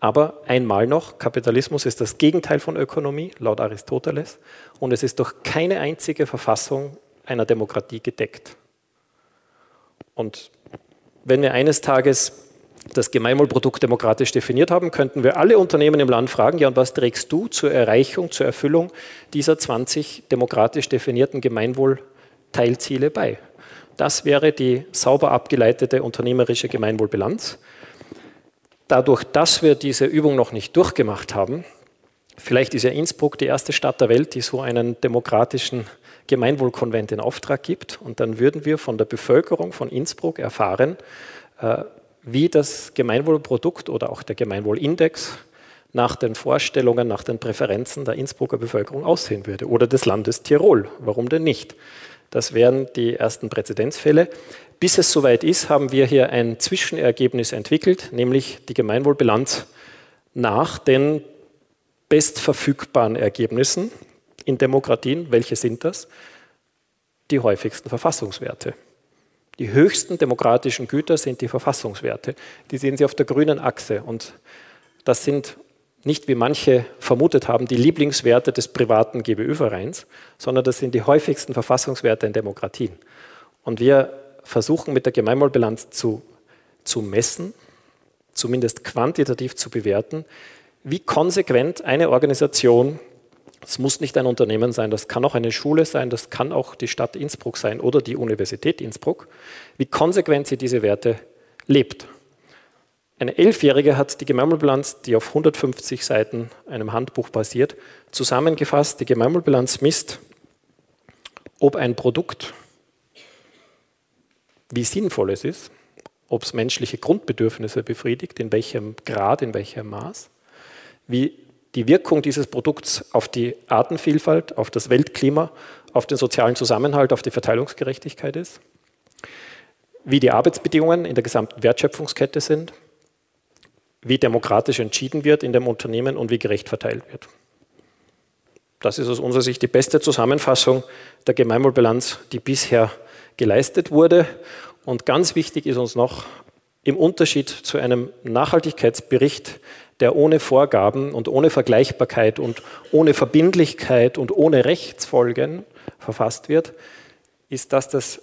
Aber einmal noch, Kapitalismus ist das Gegenteil von Ökonomie, laut Aristoteles, und es ist durch keine einzige Verfassung einer Demokratie gedeckt. Und wenn wir eines Tages das Gemeinwohlprodukt demokratisch definiert haben, könnten wir alle Unternehmen im Land fragen, ja, und was trägst du zur Erreichung, zur Erfüllung dieser 20 demokratisch definierten Gemeinwohlteilziele bei? Das wäre die sauber abgeleitete unternehmerische Gemeinwohlbilanz. Dadurch, dass wir diese Übung noch nicht durchgemacht haben, vielleicht ist ja Innsbruck die erste Stadt der Welt, die so einen demokratischen Gemeinwohlkonvent in Auftrag gibt, und dann würden wir von der Bevölkerung von Innsbruck erfahren, äh, wie das Gemeinwohlprodukt oder auch der Gemeinwohlindex nach den Vorstellungen, nach den Präferenzen der Innsbrucker Bevölkerung aussehen würde oder des Landes Tirol. Warum denn nicht? Das wären die ersten Präzedenzfälle. Bis es soweit ist, haben wir hier ein Zwischenergebnis entwickelt, nämlich die Gemeinwohlbilanz nach den bestverfügbaren Ergebnissen in Demokratien. Welche sind das? Die häufigsten Verfassungswerte. Die höchsten demokratischen Güter sind die Verfassungswerte. Die sehen Sie auf der grünen Achse. Und das sind nicht, wie manche vermutet haben, die Lieblingswerte des privaten GBÖ-Vereins, sondern das sind die häufigsten Verfassungswerte in Demokratien. Und wir versuchen mit der Gemeinwohlbilanz zu, zu messen, zumindest quantitativ zu bewerten, wie konsequent eine Organisation es muss nicht ein Unternehmen sein, das kann auch eine Schule sein, das kann auch die Stadt Innsbruck sein oder die Universität Innsbruck, wie konsequent sie diese Werte lebt. Eine Elfjährige hat die Gemeinwohlbilanz, die auf 150 Seiten einem Handbuch basiert, zusammengefasst. Die Gemeinwohlbilanz misst, ob ein Produkt, wie sinnvoll es ist, ob es menschliche Grundbedürfnisse befriedigt, in welchem Grad, in welchem Maß, wie die Wirkung dieses Produkts auf die Artenvielfalt, auf das Weltklima, auf den sozialen Zusammenhalt, auf die Verteilungsgerechtigkeit ist, wie die Arbeitsbedingungen in der gesamten Wertschöpfungskette sind, wie demokratisch entschieden wird in dem Unternehmen und wie gerecht verteilt wird. Das ist aus unserer Sicht die beste Zusammenfassung der Gemeinwohlbilanz, die bisher geleistet wurde. Und ganz wichtig ist uns noch, im Unterschied zu einem Nachhaltigkeitsbericht, der ohne Vorgaben und ohne Vergleichbarkeit und ohne Verbindlichkeit und ohne Rechtsfolgen verfasst wird, ist das das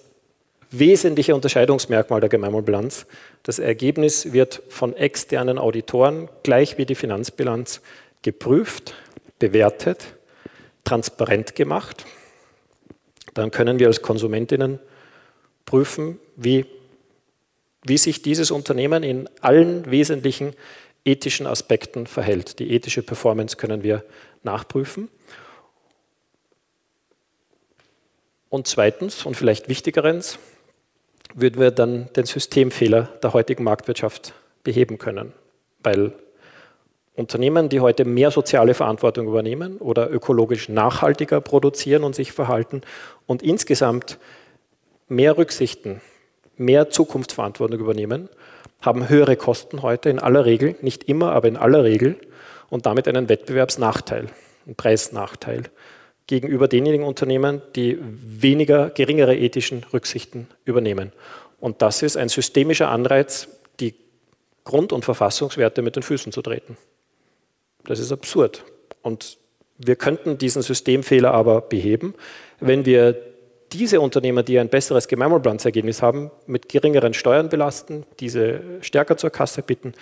wesentliche Unterscheidungsmerkmal der Gemeinwohlbilanz. Das Ergebnis wird von externen Auditoren gleich wie die Finanzbilanz geprüft, bewertet, transparent gemacht. Dann können wir als Konsumentinnen prüfen, wie, wie sich dieses Unternehmen in allen wesentlichen ethischen Aspekten verhält. Die ethische Performance können wir nachprüfen. Und zweitens und vielleicht wichtigerens würden wir dann den Systemfehler der heutigen Marktwirtschaft beheben können, weil Unternehmen, die heute mehr soziale Verantwortung übernehmen oder ökologisch nachhaltiger produzieren und sich verhalten und insgesamt mehr Rücksichten, mehr Zukunftsverantwortung übernehmen, haben höhere Kosten heute in aller Regel, nicht immer, aber in aller Regel und damit einen Wettbewerbsnachteil, einen Preisnachteil gegenüber denjenigen Unternehmen, die weniger geringere ethischen Rücksichten übernehmen. Und das ist ein systemischer Anreiz, die Grund- und Verfassungswerte mit den Füßen zu treten. Das ist absurd. Und wir könnten diesen Systemfehler aber beheben, wenn wir diese Unternehmer, die ein besseres Gemeinwohlplansergebnis haben, mit geringeren Steuern belasten, diese stärker zur Kasse bitten,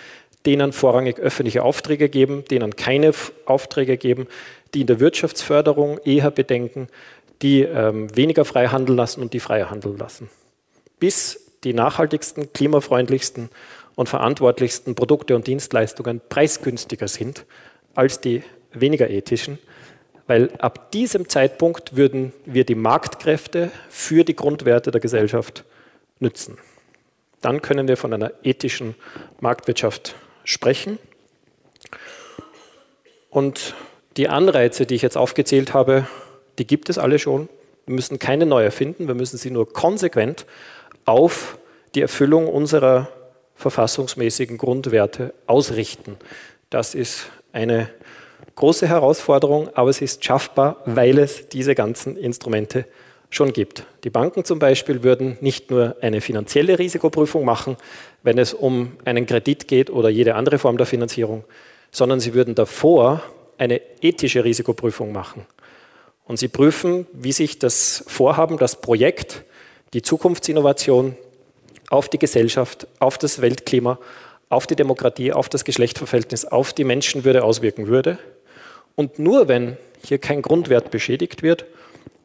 denen vorrangig öffentliche Aufträge geben, denen keine Aufträge geben, die in der Wirtschaftsförderung eher bedenken, die ähm, weniger frei handeln lassen und die freier handeln lassen. Bis die nachhaltigsten, klimafreundlichsten und verantwortlichsten Produkte und Dienstleistungen preisgünstiger sind als die weniger ethischen, weil ab diesem Zeitpunkt würden wir die Marktkräfte für die Grundwerte der Gesellschaft nützen. Dann können wir von einer ethischen Marktwirtschaft sprechen. Und die Anreize, die ich jetzt aufgezählt habe, die gibt es alle schon. Wir müssen keine neu erfinden, wir müssen sie nur konsequent auf die Erfüllung unserer verfassungsmäßigen Grundwerte ausrichten. Das ist eine große Herausforderung, aber es ist schaffbar, weil es diese ganzen Instrumente schon gibt. Die Banken zum Beispiel würden nicht nur eine finanzielle Risikoprüfung machen, wenn es um einen Kredit geht oder jede andere Form der Finanzierung, sondern sie würden davor eine ethische Risikoprüfung machen. Und sie prüfen, wie sich das Vorhaben, das Projekt, die Zukunftsinnovation auf die Gesellschaft, auf das Weltklima, auf die Demokratie, auf das Geschlechterverhältnis, auf die Menschenwürde auswirken würde. Und nur wenn hier kein Grundwert beschädigt wird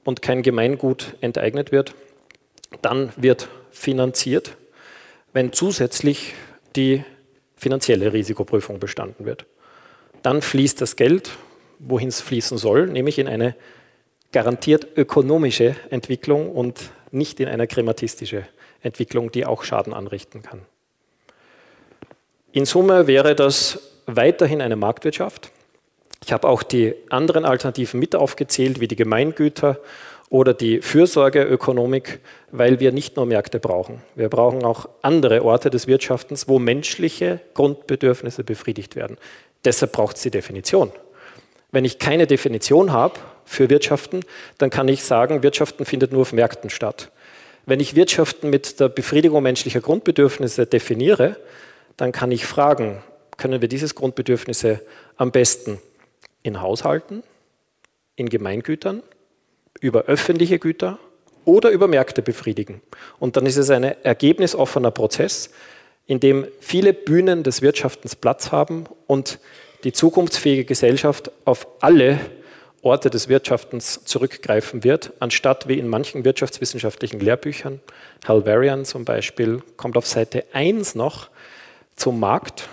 und kein Gemeingut enteignet wird, dann wird finanziert, wenn zusätzlich die finanzielle Risikoprüfung bestanden wird. Dann fließt das Geld, wohin es fließen soll, nämlich in eine garantiert ökonomische Entwicklung und nicht in eine krematistische Entwicklung, die auch Schaden anrichten kann. In Summe wäre das weiterhin eine Marktwirtschaft. Ich habe auch die anderen Alternativen mit aufgezählt, wie die Gemeingüter oder die Fürsorgeökonomik, weil wir nicht nur Märkte brauchen. Wir brauchen auch andere Orte des Wirtschaftens, wo menschliche Grundbedürfnisse befriedigt werden. Deshalb braucht es die Definition. Wenn ich keine Definition habe für Wirtschaften, dann kann ich sagen, Wirtschaften findet nur auf Märkten statt. Wenn ich Wirtschaften mit der Befriedigung menschlicher Grundbedürfnisse definiere, dann kann ich fragen, können wir diese Grundbedürfnisse am besten in Haushalten, in Gemeingütern, über öffentliche Güter oder über Märkte befriedigen. Und dann ist es ein ergebnisoffener Prozess, in dem viele Bühnen des Wirtschaftens Platz haben und die zukunftsfähige Gesellschaft auf alle Orte des Wirtschaftens zurückgreifen wird, anstatt wie in manchen wirtschaftswissenschaftlichen Lehrbüchern, Halvarian zum Beispiel, kommt auf Seite 1 noch zum Markt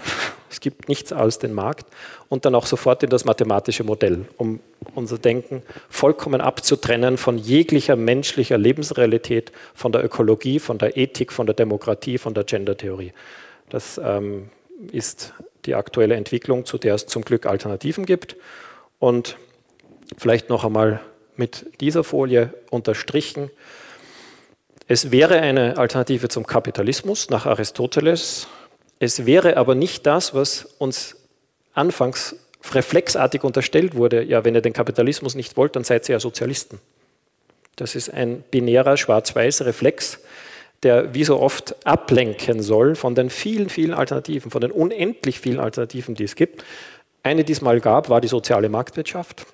es gibt nichts als den Markt und dann auch sofort in das mathematische Modell, um unser Denken vollkommen abzutrennen von jeglicher menschlicher Lebensrealität, von der Ökologie, von der Ethik, von der Demokratie, von der Gendertheorie. Das ähm, ist die aktuelle Entwicklung, zu der es zum Glück Alternativen gibt. Und vielleicht noch einmal mit dieser Folie unterstrichen. Es wäre eine Alternative zum Kapitalismus nach Aristoteles, es wäre aber nicht das, was uns anfangs reflexartig unterstellt wurde, ja, wenn ihr den Kapitalismus nicht wollt, dann seid ihr ja Sozialisten. Das ist ein binärer schwarz-weiß Reflex, der wie so oft ablenken soll von den vielen, vielen Alternativen, von den unendlich vielen Alternativen, die es gibt. Eine, die es mal gab, war die soziale Marktwirtschaft.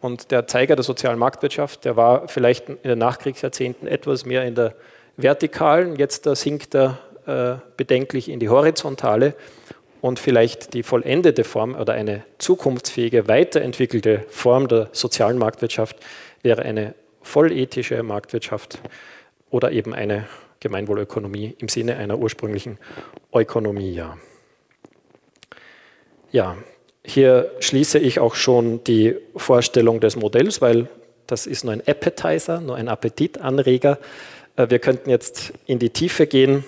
Und der Zeiger der sozialen Marktwirtschaft, der war vielleicht in den Nachkriegsjahrzehnten etwas mehr in der vertikalen, jetzt da sinkt er bedenklich in die horizontale und vielleicht die vollendete Form oder eine zukunftsfähige, weiterentwickelte Form der sozialen Marktwirtschaft wäre eine vollethische Marktwirtschaft oder eben eine Gemeinwohlökonomie im Sinne einer ursprünglichen Ökonomie. Ja. hier schließe ich auch schon die Vorstellung des Modells, weil das ist nur ein Appetizer, nur ein Appetitanreger. Äh, wir könnten jetzt in die Tiefe gehen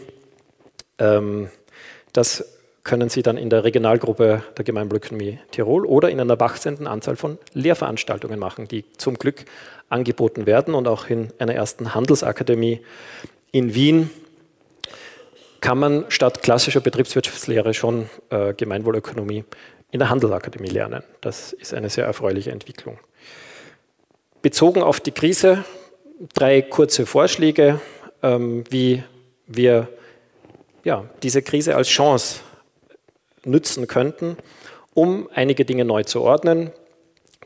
das können Sie dann in der Regionalgruppe der Gemeinwohlökonomie Tirol oder in einer wachsenden Anzahl von Lehrveranstaltungen machen, die zum Glück angeboten werden und auch in einer ersten Handelsakademie in Wien kann man statt klassischer Betriebswirtschaftslehre schon äh, Gemeinwohlökonomie in der Handelsakademie lernen. Das ist eine sehr erfreuliche Entwicklung. Bezogen auf die Krise drei kurze Vorschläge, ähm, wie wir ja, diese Krise als Chance nützen könnten, um einige Dinge neu zu ordnen.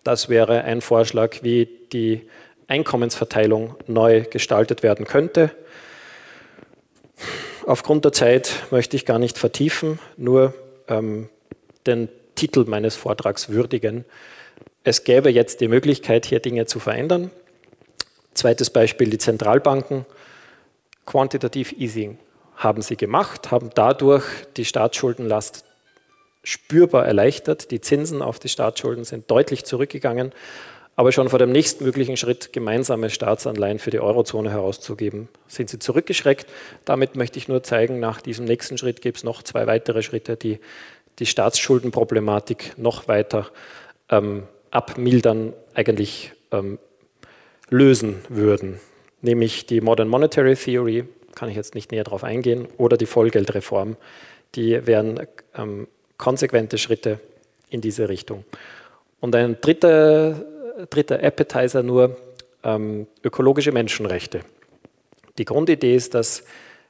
Das wäre ein Vorschlag, wie die Einkommensverteilung neu gestaltet werden könnte. Aufgrund der Zeit möchte ich gar nicht vertiefen, nur ähm, den Titel meines Vortrags würdigen. Es gäbe jetzt die Möglichkeit, hier Dinge zu verändern. Zweites Beispiel, die Zentralbanken. Quantitative Easing haben sie gemacht, haben dadurch die Staatsschuldenlast spürbar erleichtert. Die Zinsen auf die Staatsschulden sind deutlich zurückgegangen. Aber schon vor dem nächsten möglichen Schritt, gemeinsame Staatsanleihen für die Eurozone herauszugeben, sind sie zurückgeschreckt. Damit möchte ich nur zeigen, nach diesem nächsten Schritt gibt es noch zwei weitere Schritte, die die Staatsschuldenproblematik noch weiter ähm, abmildern, eigentlich ähm, lösen würden. Nämlich die Modern Monetary Theory, kann ich jetzt nicht näher darauf eingehen, oder die Vollgeldreform. Die wären ähm, konsequente Schritte, in diese Richtung. Und ein dritter, dritter Appetizer nur ähm, ökologische Menschenrechte. Die Grundidee ist, dass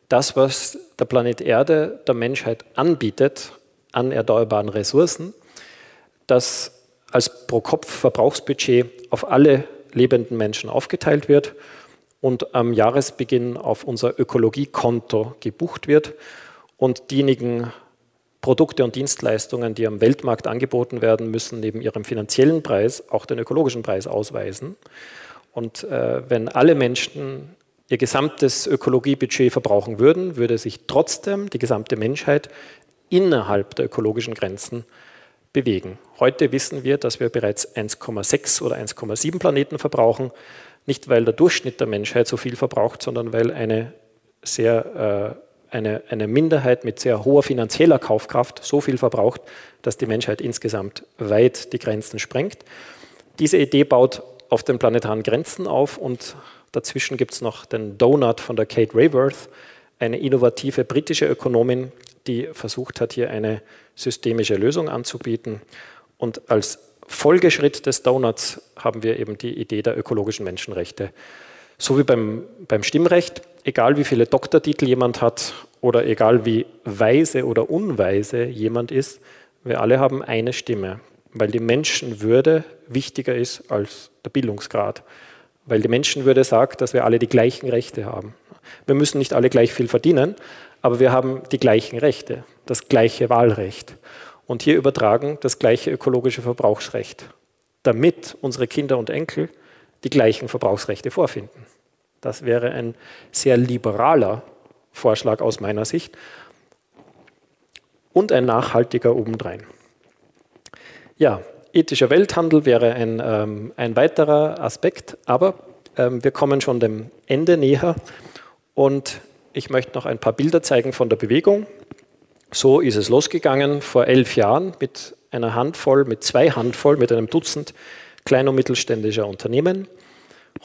das, was der Planet Erde der Menschheit anbietet an erneuerbaren Ressourcen, das als Pro-Kopf-Verbrauchsbudget auf alle lebenden Menschen aufgeteilt wird und am Jahresbeginn auf unser Ökologiekonto gebucht wird und diejenigen Produkte und Dienstleistungen, die am Weltmarkt angeboten werden, müssen neben ihrem finanziellen Preis auch den ökologischen Preis ausweisen. Und äh, wenn alle Menschen ihr gesamtes Ökologiebudget verbrauchen würden, würde sich trotzdem die gesamte Menschheit innerhalb der ökologischen Grenzen bewegen. Heute wissen wir, dass wir bereits 1,6 oder 1,7 Planeten verbrauchen, nicht weil der Durchschnitt der Menschheit so viel verbraucht, sondern weil eine sehr äh, eine, eine Minderheit mit sehr hoher finanzieller Kaufkraft so viel verbraucht, dass die Menschheit insgesamt weit die Grenzen sprengt. Diese Idee baut auf den planetaren Grenzen auf und dazwischen gibt es noch den Donut von der Kate Rayworth, eine innovative britische Ökonomin, die versucht hat, hier eine systemische Lösung anzubieten. Und als Folgeschritt des Donuts haben wir eben die Idee der ökologischen Menschenrechte. So wie beim, beim Stimmrecht, egal wie viele Doktortitel jemand hat oder egal wie weise oder unweise jemand ist, wir alle haben eine Stimme, weil die Menschenwürde wichtiger ist als der Bildungsgrad. Weil die Menschenwürde sagt, dass wir alle die gleichen Rechte haben. Wir müssen nicht alle gleich viel verdienen, aber wir haben die gleichen Rechte, das gleiche Wahlrecht. Und hier übertragen das gleiche ökologische Verbrauchsrecht, damit unsere Kinder und Enkel die gleichen Verbrauchsrechte vorfinden. Das wäre ein sehr liberaler Vorschlag aus meiner Sicht und ein nachhaltiger obendrein. Ja, ethischer Welthandel wäre ein, ähm, ein weiterer Aspekt, aber ähm, wir kommen schon dem Ende näher und ich möchte noch ein paar Bilder zeigen von der Bewegung. So ist es losgegangen vor elf Jahren mit einer Handvoll, mit zwei Handvoll, mit einem Dutzend klein- und mittelständischer Unternehmen.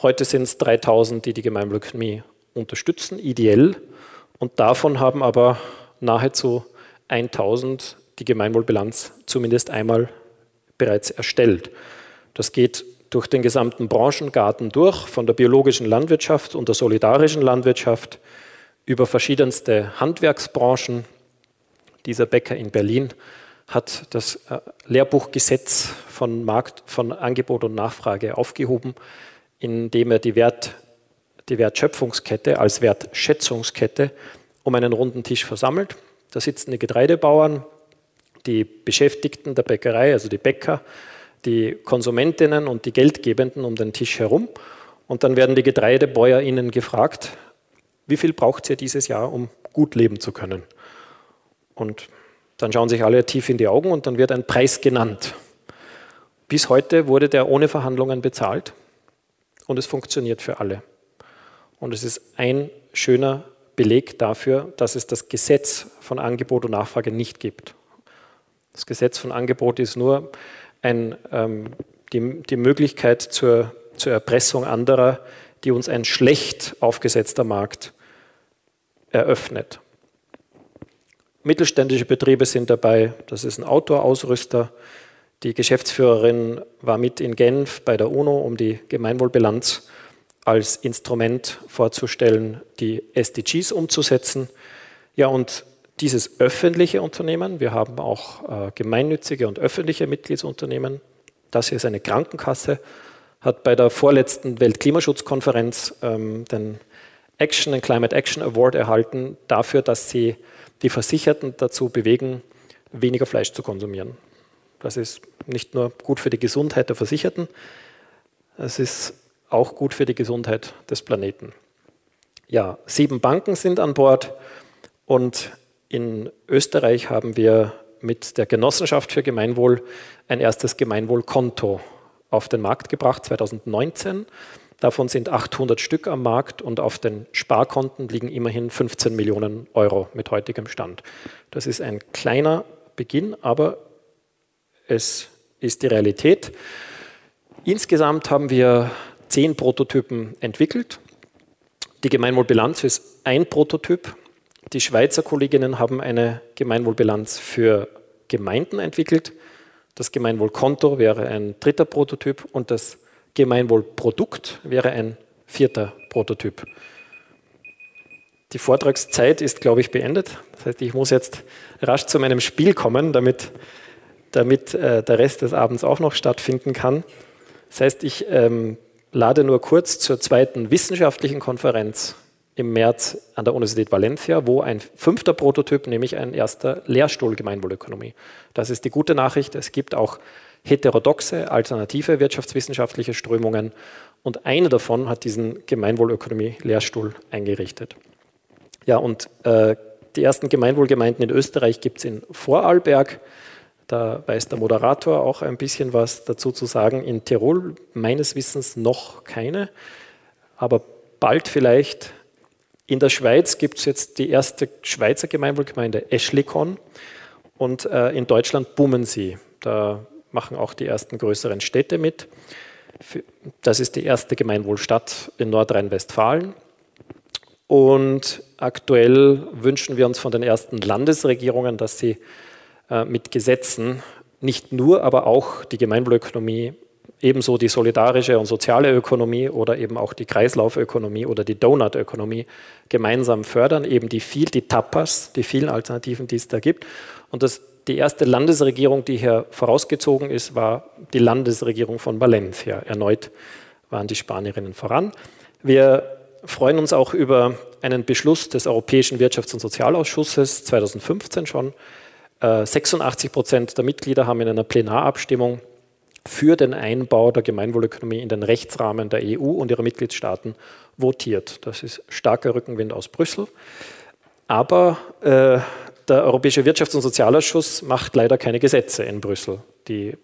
Heute sind es 3000, die die Gemeinwohlökonomie unterstützen, ideell. Und davon haben aber nahezu 1000 die Gemeinwohlbilanz zumindest einmal bereits erstellt. Das geht durch den gesamten Branchengarten durch, von der biologischen Landwirtschaft und der solidarischen Landwirtschaft über verschiedenste Handwerksbranchen. Dieser Bäcker in Berlin hat das äh, Lehrbuchgesetz von, Markt, von Angebot und Nachfrage aufgehoben, indem er die, Wert, die Wertschöpfungskette als Wertschätzungskette um einen runden Tisch versammelt. Da sitzen die Getreidebauern, die Beschäftigten der Bäckerei, also die Bäcker, die Konsumentinnen und die Geldgebenden um den Tisch herum. Und dann werden die GetreidebäuerInnen gefragt, wie viel braucht ihr dieses Jahr, um gut leben zu können? Und dann schauen sich alle tief in die Augen und dann wird ein Preis genannt. Bis heute wurde der ohne Verhandlungen bezahlt und es funktioniert für alle. Und es ist ein schöner Beleg dafür, dass es das Gesetz von Angebot und Nachfrage nicht gibt. Das Gesetz von Angebot ist nur ein, ähm, die, die Möglichkeit zur, zur Erpressung anderer, die uns ein schlecht aufgesetzter Markt eröffnet. Mittelständische Betriebe sind dabei, das ist ein Outdoor-Ausrüster. Die Geschäftsführerin war mit in Genf bei der UNO, um die Gemeinwohlbilanz als Instrument vorzustellen, die SDGs umzusetzen. Ja, und dieses öffentliche Unternehmen, wir haben auch äh, gemeinnützige und öffentliche Mitgliedsunternehmen, das hier ist eine Krankenkasse, hat bei der vorletzten Weltklimaschutzkonferenz ähm, den Action, den Climate Action Award erhalten dafür, dass sie die Versicherten dazu bewegen, weniger Fleisch zu konsumieren. Das ist nicht nur gut für die Gesundheit der Versicherten, es ist auch gut für die Gesundheit des Planeten. Ja, sieben Banken sind an Bord und in Österreich haben wir mit der Genossenschaft für Gemeinwohl ein erstes Gemeinwohlkonto auf den Markt gebracht, 2019. Davon sind 800 Stück am Markt und auf den Sparkonten liegen immerhin 15 Millionen Euro mit heutigem Stand. Das ist ein kleiner Beginn, aber es ist die Realität. Insgesamt haben wir zehn Prototypen entwickelt. Die Gemeinwohlbilanz ist ein Prototyp. Die Schweizer Kolleginnen haben eine Gemeinwohlbilanz für Gemeinden entwickelt. Das Gemeinwohlkonto wäre ein dritter Prototyp und das Gemeinwohlprodukt wäre ein vierter Prototyp. Die Vortragszeit ist, glaube ich, beendet. Das heißt, ich muss jetzt rasch zu meinem Spiel kommen, damit, damit äh, der Rest des Abends auch noch stattfinden kann. Das heißt, ich ähm, lade nur kurz zur zweiten wissenschaftlichen Konferenz im März an der Universität Valencia, wo ein fünfter Prototyp, nämlich ein erster Lehrstuhl Gemeinwohlökonomie. Das ist die gute Nachricht. Es gibt auch heterodoxe, alternative wirtschaftswissenschaftliche Strömungen und eine davon hat diesen Gemeinwohlökonomie-Lehrstuhl eingerichtet. Ja, und äh, die ersten Gemeinwohlgemeinden in Österreich gibt es in Vorarlberg. Da weiß der Moderator auch ein bisschen was dazu zu sagen. In Tirol meines Wissens noch keine, aber bald vielleicht. In der Schweiz gibt es jetzt die erste Schweizer Gemeinwohlgemeinde Eschlikon und äh, in Deutschland boomen sie. Da machen auch die ersten größeren Städte mit. Das ist die erste Gemeinwohlstadt in Nordrhein-Westfalen. Und aktuell wünschen wir uns von den ersten Landesregierungen, dass sie äh, mit Gesetzen nicht nur, aber auch die Gemeinwohlökonomie, ebenso die solidarische und soziale Ökonomie oder eben auch die Kreislaufökonomie oder die Donutökonomie gemeinsam fördern, eben die viel, die Tapas, die vielen Alternativen, die es da gibt. Und das, die erste Landesregierung, die hier vorausgezogen ist, war die Landesregierung von Valencia. Erneut waren die Spanierinnen voran. Wir freuen uns auch über einen Beschluss des Europäischen Wirtschafts- und Sozialausschusses 2015 schon. 86 äh, Prozent der Mitglieder haben in einer Plenarabstimmung für den Einbau der Gemeinwohlökonomie in den Rechtsrahmen der EU und ihrer Mitgliedstaaten votiert. Das ist starker Rückenwind aus Brüssel. Aber äh, der Europäische Wirtschafts- und Sozialausschuss macht leider keine Gesetze in Brüssel. Die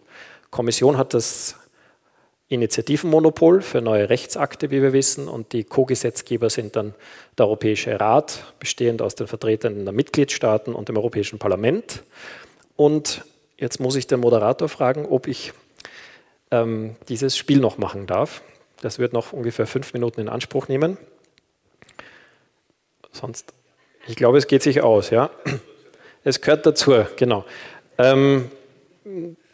Kommission hat das Initiativenmonopol für neue Rechtsakte, wie wir wissen, und die Co-Gesetzgeber sind dann der Europäische Rat, bestehend aus den Vertretern der Mitgliedstaaten und dem Europäischen Parlament. Und jetzt muss ich den Moderator fragen, ob ich ähm, dieses Spiel noch machen darf. Das wird noch ungefähr fünf Minuten in Anspruch nehmen. Sonst, ich glaube, es geht sich aus, ja. Es gehört dazu, genau. Ähm,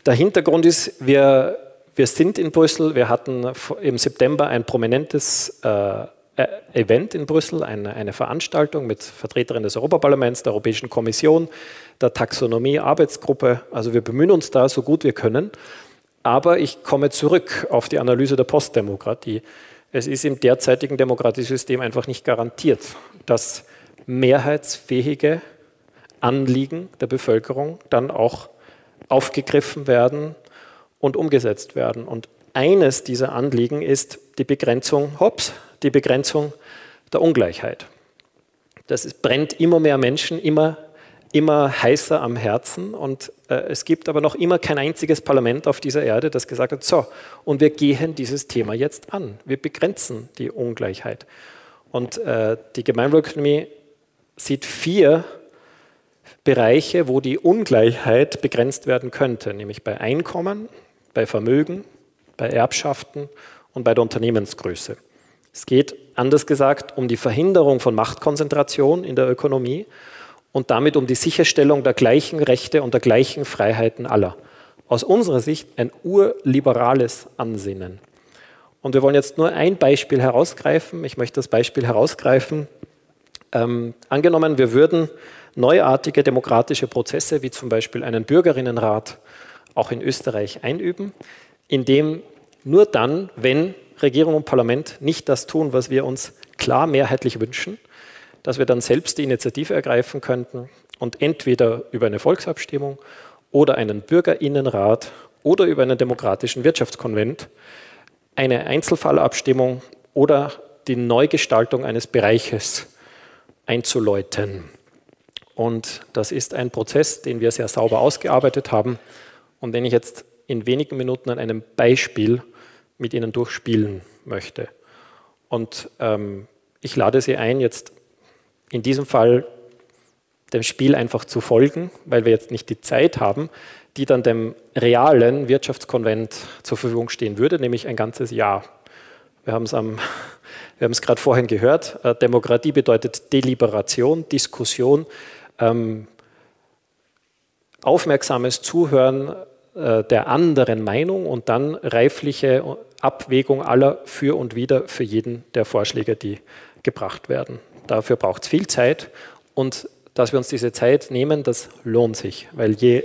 der Hintergrund ist, wir wir sind in Brüssel. Wir hatten im September ein prominentes äh, äh, Event in Brüssel, eine, eine, Veranstaltung mit Vertreterinnen des Europaparlaments, der Europäischen Kommission, der Taxonomie-Arbeitsgruppe. Also wir bemühen uns da so gut wir können. Aber ich komme zurück auf die Analyse der Postdemokratie. Es ist im derzeitigen demokratischen System einfach nicht garantiert, dass mehrheitsfähige Anliegen der Bevölkerung dann auch aufgegriffen werden und umgesetzt werden. Und eines dieser Anliegen ist die Begrenzung, hops, die Begrenzung der Ungleichheit. Das ist, brennt immer mehr Menschen immer, immer heißer am Herzen und äh, es gibt aber noch immer kein einziges Parlament auf dieser Erde, das gesagt hat, so, und wir gehen dieses Thema jetzt an. Wir begrenzen die Ungleichheit. Und äh, die Gemeinwohlökonomie sieht vier Bereiche, wo die Ungleichheit begrenzt werden könnte, nämlich bei Einkommen, bei Vermögen, bei Erbschaften und bei der Unternehmensgröße. Es geht, anders gesagt, um die Verhinderung von Machtkonzentration in der Ökonomie und damit um die Sicherstellung der gleichen Rechte und der gleichen Freiheiten aller. Aus unserer Sicht ein urliberales Ansinnen. Und wir wollen jetzt nur ein Beispiel herausgreifen. Ich möchte das Beispiel herausgreifen. Ähm, angenommen, wir würden neuartige demokratische Prozesse wie zum Beispiel einen Bürgerinnenrat auch in Österreich einüben, indem nur dann, wenn Regierung und Parlament nicht das tun, was wir uns klar mehrheitlich wünschen, dass wir dann selbst die Initiative ergreifen könnten und entweder über eine Volksabstimmung oder einen Bürgerinnenrat oder über einen demokratischen Wirtschaftskonvent eine Einzelfallabstimmung oder die Neugestaltung eines Bereiches einzuläuten. Und das ist ein Prozess, den wir sehr sauber ausgearbeitet haben und den ich jetzt in wenigen Minuten an einem Beispiel mit Ihnen durchspielen möchte. Und ähm, ich lade Sie ein, jetzt in diesem Fall dem Spiel einfach zu folgen, weil wir jetzt nicht die Zeit haben, die dann dem realen Wirtschaftskonvent zur Verfügung stehen würde, nämlich ein ganzes Jahr. Wir haben es am wir haben es gerade vorhin gehört. Äh, Demokratie bedeutet Deliberation, Diskussion, ähm, aufmerksames Zuhören, äh, der anderen Meinung und dann reifliche Abwägung aller für und wider für jeden der Vorschläge, die gebracht werden. Dafür braucht es viel Zeit und dass wir uns diese Zeit nehmen, das lohnt sich, weil je,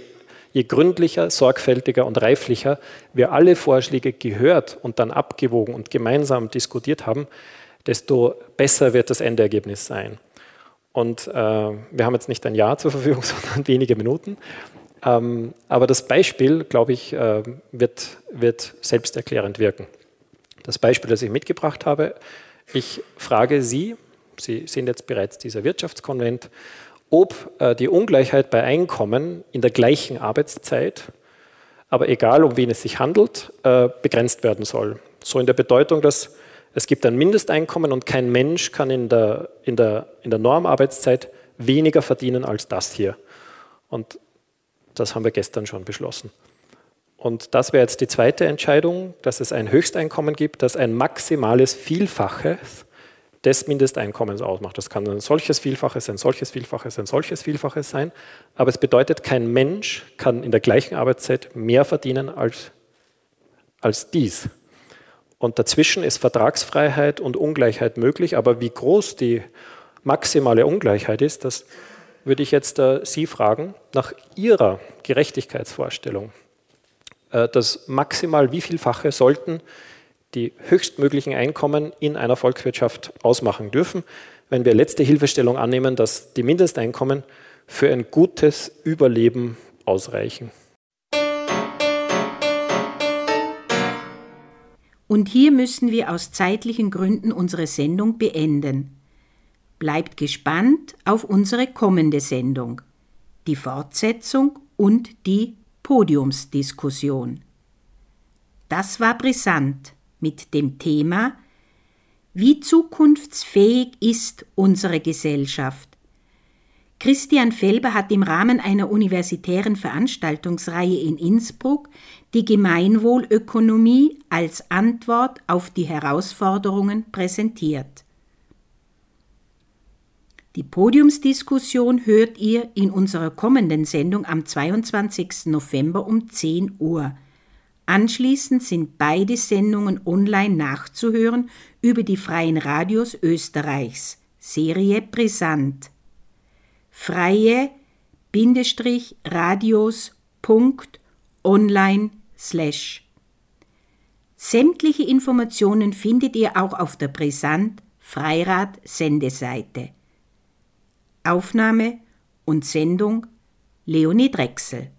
je gründlicher, sorgfältiger und reiflicher wir alle Vorschläge gehört und dann abgewogen und gemeinsam diskutiert haben, desto besser wird das Endergebnis sein. Und äh, wir haben jetzt nicht ein Jahr zur Verfügung, sondern wenige Minuten. Ähm, aber das Beispiel, glaube ich, äh, wird, wird selbsterklärend wirken. Das Beispiel, das ich mitgebracht habe, ich frage Sie, Sie sind jetzt bereits dieser Wirtschaftskonvent, ob äh, die Ungleichheit bei Einkommen in der gleichen Arbeitszeit, aber egal um wen es sich handelt, äh, begrenzt werden soll. So in der Bedeutung, dass es gibt ein Mindesteinkommen und kein Mensch kann in der, in der, in der Normarbeitszeit weniger verdienen als das hier. Und das haben wir gestern schon beschlossen. Und das wäre jetzt die zweite Entscheidung, dass es ein Höchsteinkommen gibt, das ein maximales Vielfaches des Mindesteinkommens ausmacht. Das kann ein solches Vielfaches, ein solches Vielfaches, ein solches Vielfaches sein. Aber es bedeutet, kein Mensch kann in der gleichen Arbeitszeit mehr verdienen als, als dies. Und dazwischen ist Vertragsfreiheit und Ungleichheit möglich. Aber wie groß die maximale Ungleichheit ist, das würde ich jetzt äh, Sie fragen, nach Ihrer Gerechtigkeitsvorstellung, äh, das maximal wie vielfache sollten die höchstmöglichen Einkommen in einer Volkswirtschaft ausmachen dürfen, wenn wir letzte Hilfestellung annehmen, dass die Mindesteinkommen für ein gutes Überleben ausreichen. Und hier müssen wir aus zeitlichen Gründen unsere Sendung beenden. Bleibt gespannt auf unsere kommende Sendung, die Fortsetzung und die Podiumsdiskussion. Das war brisant mit dem Thema Wie zukunftsfähig ist unsere Gesellschaft? Christian Felber hat im Rahmen einer universitären Veranstaltungsreihe in Innsbruck die Gemeinwohlökonomie als Antwort auf die Herausforderungen präsentiert. Die Podiumsdiskussion hört ihr in unserer kommenden Sendung am 22. November um 10 Uhr. Anschließend sind beide Sendungen online nachzuhören über die freien Radios Österreichs. Serie Brisant. Freie Radios.online slash. Sämtliche Informationen findet ihr auch auf der Brisant Freirad Sendeseite. Aufnahme und Sendung Leonie Drechsel